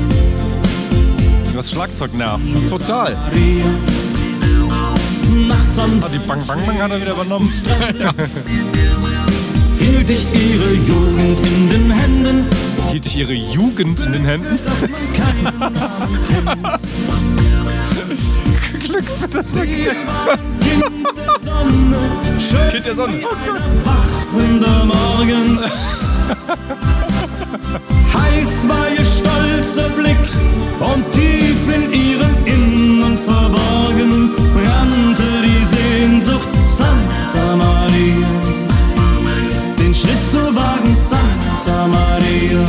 Das Schlagzeug nervt. Total. Ah, die Bang Bang Bang hat er wieder übernommen. hielt ich ihre Jugend in den Händen, Hielt ich ihre Jugend in den Händen? Glück für das Kind der Sonne, schön Kind der Sonne. wachender Morgen. Heiß war ihr stolzer Blick und tief in ihren Innen verborgen brannte die Sehnsucht Santa Maria. Den Schritt zu wagen, Santa Maria,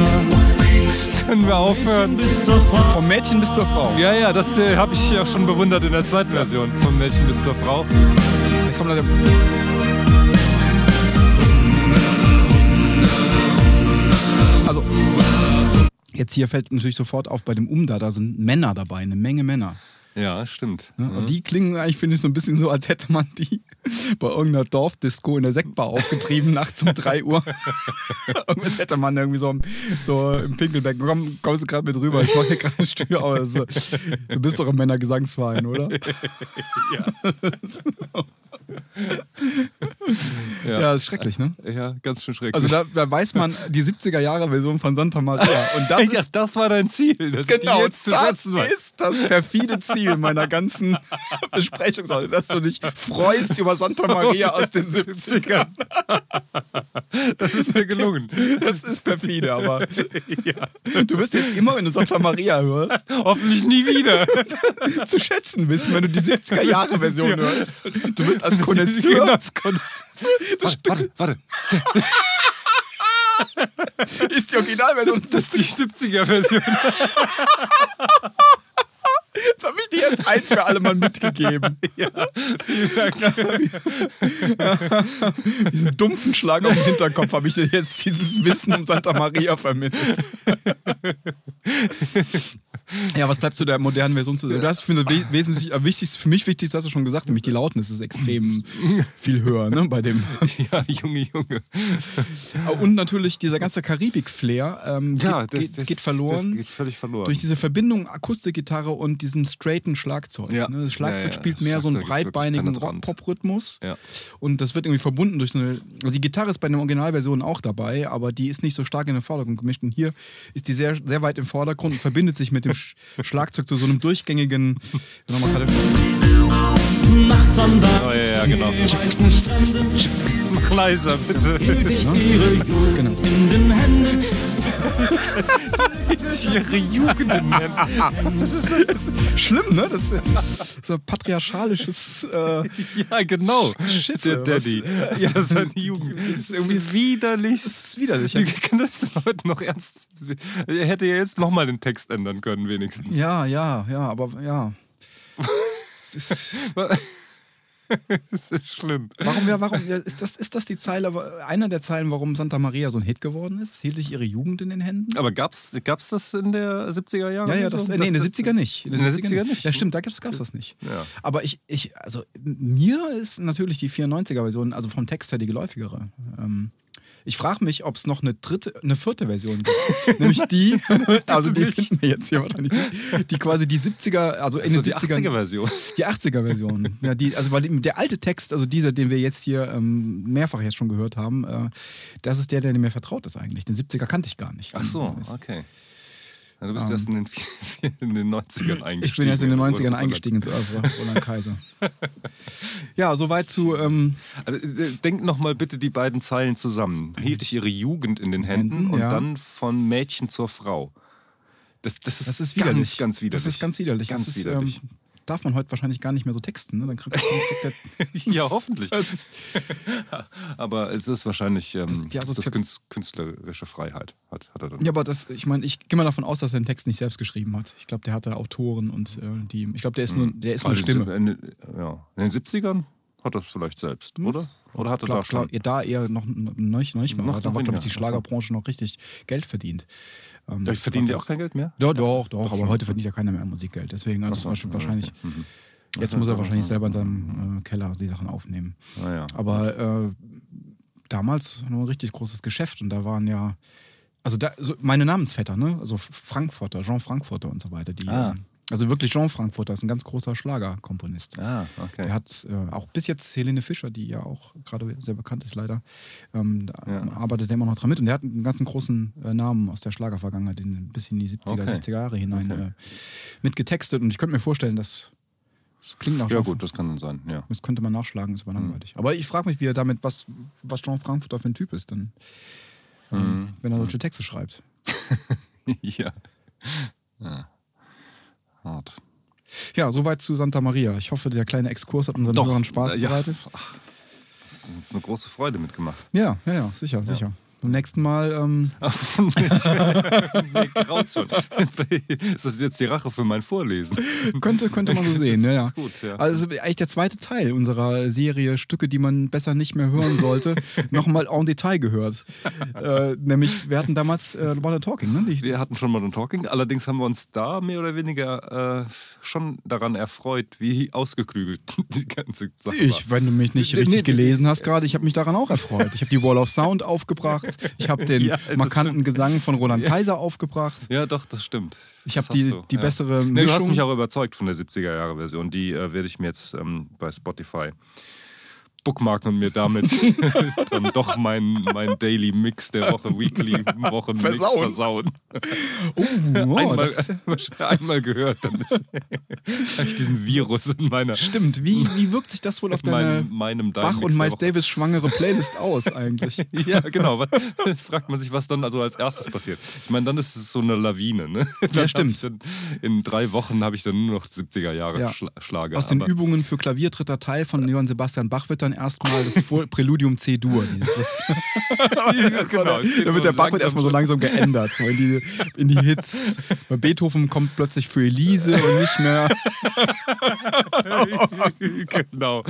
Können wir aufhören? bis zur Frau. Vom Mädchen bis zur Frau. Ja, ja, das äh, habe ich auch schon bewundert in der zweiten Version. Vom Mädchen bis zur Frau. Jetzt kommt der. Jetzt hier fällt natürlich sofort auf bei dem Umda, da sind Männer dabei, eine Menge Männer. Ja, stimmt. Ne? Und die klingen eigentlich, finde ich, so ein bisschen so, als hätte man die bei irgendeiner Dorfdisco in der Sektbar aufgetrieben, nachts um 3 Uhr. Irgendwas hätte man irgendwie so, im- so im Pinkelbecken. Komm, kommst du gerade mit rüber, ich mache hier gerade Tür aus. Du bist doch im Männergesangsverein, oder? Ja. Ja, ist schrecklich, ne? Ja, ganz schön schrecklich. Also da, da weiß man die 70er-Jahre-Version von Santa Maria. Und das ja, ist das war dein Ziel. Genau, das ist das perfide Ziel meiner ganzen Besprechungsrunde, dass du dich freust über Santa Maria aus den 70ern. Das ist mir gelungen. Das ist perfide, aber du wirst jetzt immer, wenn du Santa Maria hörst, Hoffentlich nie wieder. zu schätzen wissen, wenn du die 70er-Jahre-Version hörst. Du bist als Konnoisseur. Warte, warte, warte. ist die Originalversion. Das ist die 70er-Version. Das habe ich dir jetzt ein für alle Mal mitgegeben. Vielen Dank. Diesen dumpfen Schlag auf den Hinterkopf habe ich dir jetzt dieses Wissen um Santa Maria vermittelt. Ja, was bleibt zu der modernen Version zu? Du hast für we wesentlich, äh, wichtigst, für mich wichtigst hast du schon gesagt, nämlich die Lautnis ist extrem viel höher, ne, bei dem. Ja, Junge, Junge. Und natürlich dieser ganze Karibik-Flair ähm, Ja, geht, geht, geht verloren. Das geht völlig verloren. durch diese Verbindung Akustikgitarre und diesem straighten Schlagzeug. Ja. Ne? Das Schlagzeug Ja, spielt mehr so einen Schlagzeug ist wirklich breitbeinigen. Rock-Pop-Rhythmus. Und das wird irgendwie verbunden durch so eine. Also die Gitarre ist bei den Originalversionen auch dabei, aber die ist nicht so stark in den Vordergrund gemischt. Und hier ist die sehr, sehr weit im Vordergrund und verbindet sich mit dem Schlagzeug zu so einem durchgängigen. Nochmal gerade. Nachts am Dach, Oh, ja, ja, genau. Mach leiser, bitte. hielt ich ihre Jugend Genau. Ihre Jugend in den Händen. Das ist, das ist schlimm, ne? Das ist so ein patriarchalisches. Äh, Ja, genau. Schisse, Der Daddy. was- ja, das ist eine Jugend. das Das ist ist irgendwie- irgendwie widerlich. das ist widerlich. Wie kann das denn heute noch ernst? Er hätte ja jetzt nochmal den Text ändern können, wenigstens. Ja, ja, ja, aber ja. Es ist, schlimm. warum, ja, warum, ja, ist, das, ist das die Zeile, einer der Zeilen, warum Santa Maria so ein Hit geworden ist? Hielt ich ihre Jugend in den Händen? Aber gab's, gab's das in der 70er Jahre? Ja, ja, so? das, äh, nee, in den 70er nicht. In den 70er nicht? Ja, stimmt, da gab es das nicht. Ja. Aber ich, ich, also mir ist natürlich die 94er-Version, also vom Text her die geläufigere. Ähm, ich frage mich, ob es noch eine dritte, eine vierte Version gibt. Nämlich die, also die finden wir jetzt hier wahrscheinlich nicht, die quasi die 70er, also in Also die 70ern. 80er-Version. Die 80er-Version. Ja, die, also weil der alte Text, also dieser, den wir jetzt hier ähm, mehrfach jetzt schon gehört haben, äh, das ist der, der mir vertraut ist eigentlich. Den 70er kannte ich gar nicht. Ach so, okay. Ja, du bist erst in den, in den 90ern eingestiegen. Ähm. Ich bin erst in den 90ern Roland. eingestiegen ins Oeuvre, Roland Kaiser. ja, soweit zu. Ähm, Also, äh, denk noch mal bitte die beiden Zeilen zusammen. Hielt ich ihre Jugend in den Händen Händen, und ja. dann von Mädchen zur Frau. Das, das, ist, das ist ganz, widerlich. ganz widerlich. Das ist ganz widerlich. Ganz ist, widerlich. Ähm, darf man heute wahrscheinlich gar nicht mehr so texten. Ne? Dann kriegt ja, hoffentlich. Ist, Aber es ist wahrscheinlich ähm, Das- das, künst, künstlerische Freiheit. Hat, hat er dann. ja, aber das, ich meine, ich gehe mal davon aus, dass er den Text nicht selbst geschrieben hat. Ich glaube, der hatte Autoren und äh, die. Ich glaube, der ist nur, der ist nur Also Stimme. In, ja. in den 70ern hat er es vielleicht selbst, oder? Oder hat er da Glaub, schon? glaub, da eher noch, noch, noch nicht mal. Noch- da noch war, glaube ich, die Schlagerbranche noch richtig Geld verdient. Ähm, Ja, verdienen die auch kein Geld mehr? Ja, doch, doch, aber heute verdient ja keiner mehr Musikgeld. Deswegen, also Ach so, ja, wahrscheinlich, okay. Mhm. jetzt muss er wahrscheinlich selber in seinem äh, Keller die Sachen aufnehmen. Naja. Aber äh, damals nur ein richtig großes Geschäft und da waren ja, also da, so meine Namensvetter, ne? Also Frankfurter, Jean Frankfurter und so weiter. Die, Ah. äh, also wirklich Jean Frankfurter ist ein ganz großer Schlagerkomponist. Ah, okay. Der hat äh, auch bis jetzt Helene Fischer, die ja auch gerade sehr bekannt ist, leider, ähm, da Ja. arbeitet er immer noch dran mit. Und der hat einen ganzen großen äh, Namen aus der Schlagervergangenheit, in, bis in die 70er, Okay. 60er Jahre hinein Okay. äh, mitgetextet. Und ich könnte mir vorstellen, dass das klingt nach ja, Jean- gut, das kann dann sein, ja. Das könnte man nachschlagen, ist aber langweilig. Aber ich frage mich, wie er damit, was, was Jean Frankfurter für ein Typ ist, dann, ähm, wenn er solche Texte schreibt. ja. ja. Hart. Ja, soweit zu Santa Maria. Ich hoffe, der kleine Exkurs hat unseren Doch, Hörern Spaß äh, ja. bereitet. Das ist uns eine große Freude mitgemacht. Ja, ja, ja, sicher, sicher. Beim nächsten Mal, ähm, graut's schon. Ist das jetzt die Rache für mein Vorlesen? könnte, könnte man so sehen. Das ja, ist gut, ja. Also eigentlich der zweite Teil unserer Serie Stücke, die man besser nicht mehr hören sollte, nochmal en Detail gehört. äh, nämlich, wir hatten damals äh, Modern Talking, ne? Die, Wir hatten schon Modern Talking, allerdings haben wir uns da mehr oder weniger äh, schon daran erfreut, wie ausgeklügelt die ganze Sache Ich, war. wenn du mich nicht Nee, richtig nee, gelesen hast gerade, ich habe mich daran auch erfreut. Ich habe die Wall of Sound aufgebracht, ich habe den Ja, markanten stimmt. Gesang von Roland Kaiser aufgebracht. Ja, doch, das stimmt. Ich Das hab die- die bessere Nee, du hast Mischung. mich auch überzeugt von der 70er-Jahre-Version. Die äh, werde ich mir jetzt ähm, bei Spotify bookmarken und mir damit dann doch meinen mein Daily Mix der Woche, Weekly Wochen Versauen. versauen. Oh, oh, einmal, einmal gehört, dann habe ich diesen Virus in meiner stimmt. Wie, wie wirkt sich das wohl auf in deine meinem, meinem Bach und Miles. Davis schwangere Playlist aus eigentlich? Ja, genau. Fragt man sich, was dann also als erstes passiert. Ich meine, dann ist es so eine Lawine. Ne? Hab stimmt. in drei Wochen habe ich dann nur noch 70er Jahre Ja. Schla Schlager. Aus den Übungen für Klavier dritter Teil von Johann Sebastian Bach wird dann dann erstmal das Vor Präludium C-Dur. genau, da wird der Bach erstmal so langsam geändert, so in, die, in die Hits. Bei Beethoven kommt plötzlich für Elise und nicht mehr. genau.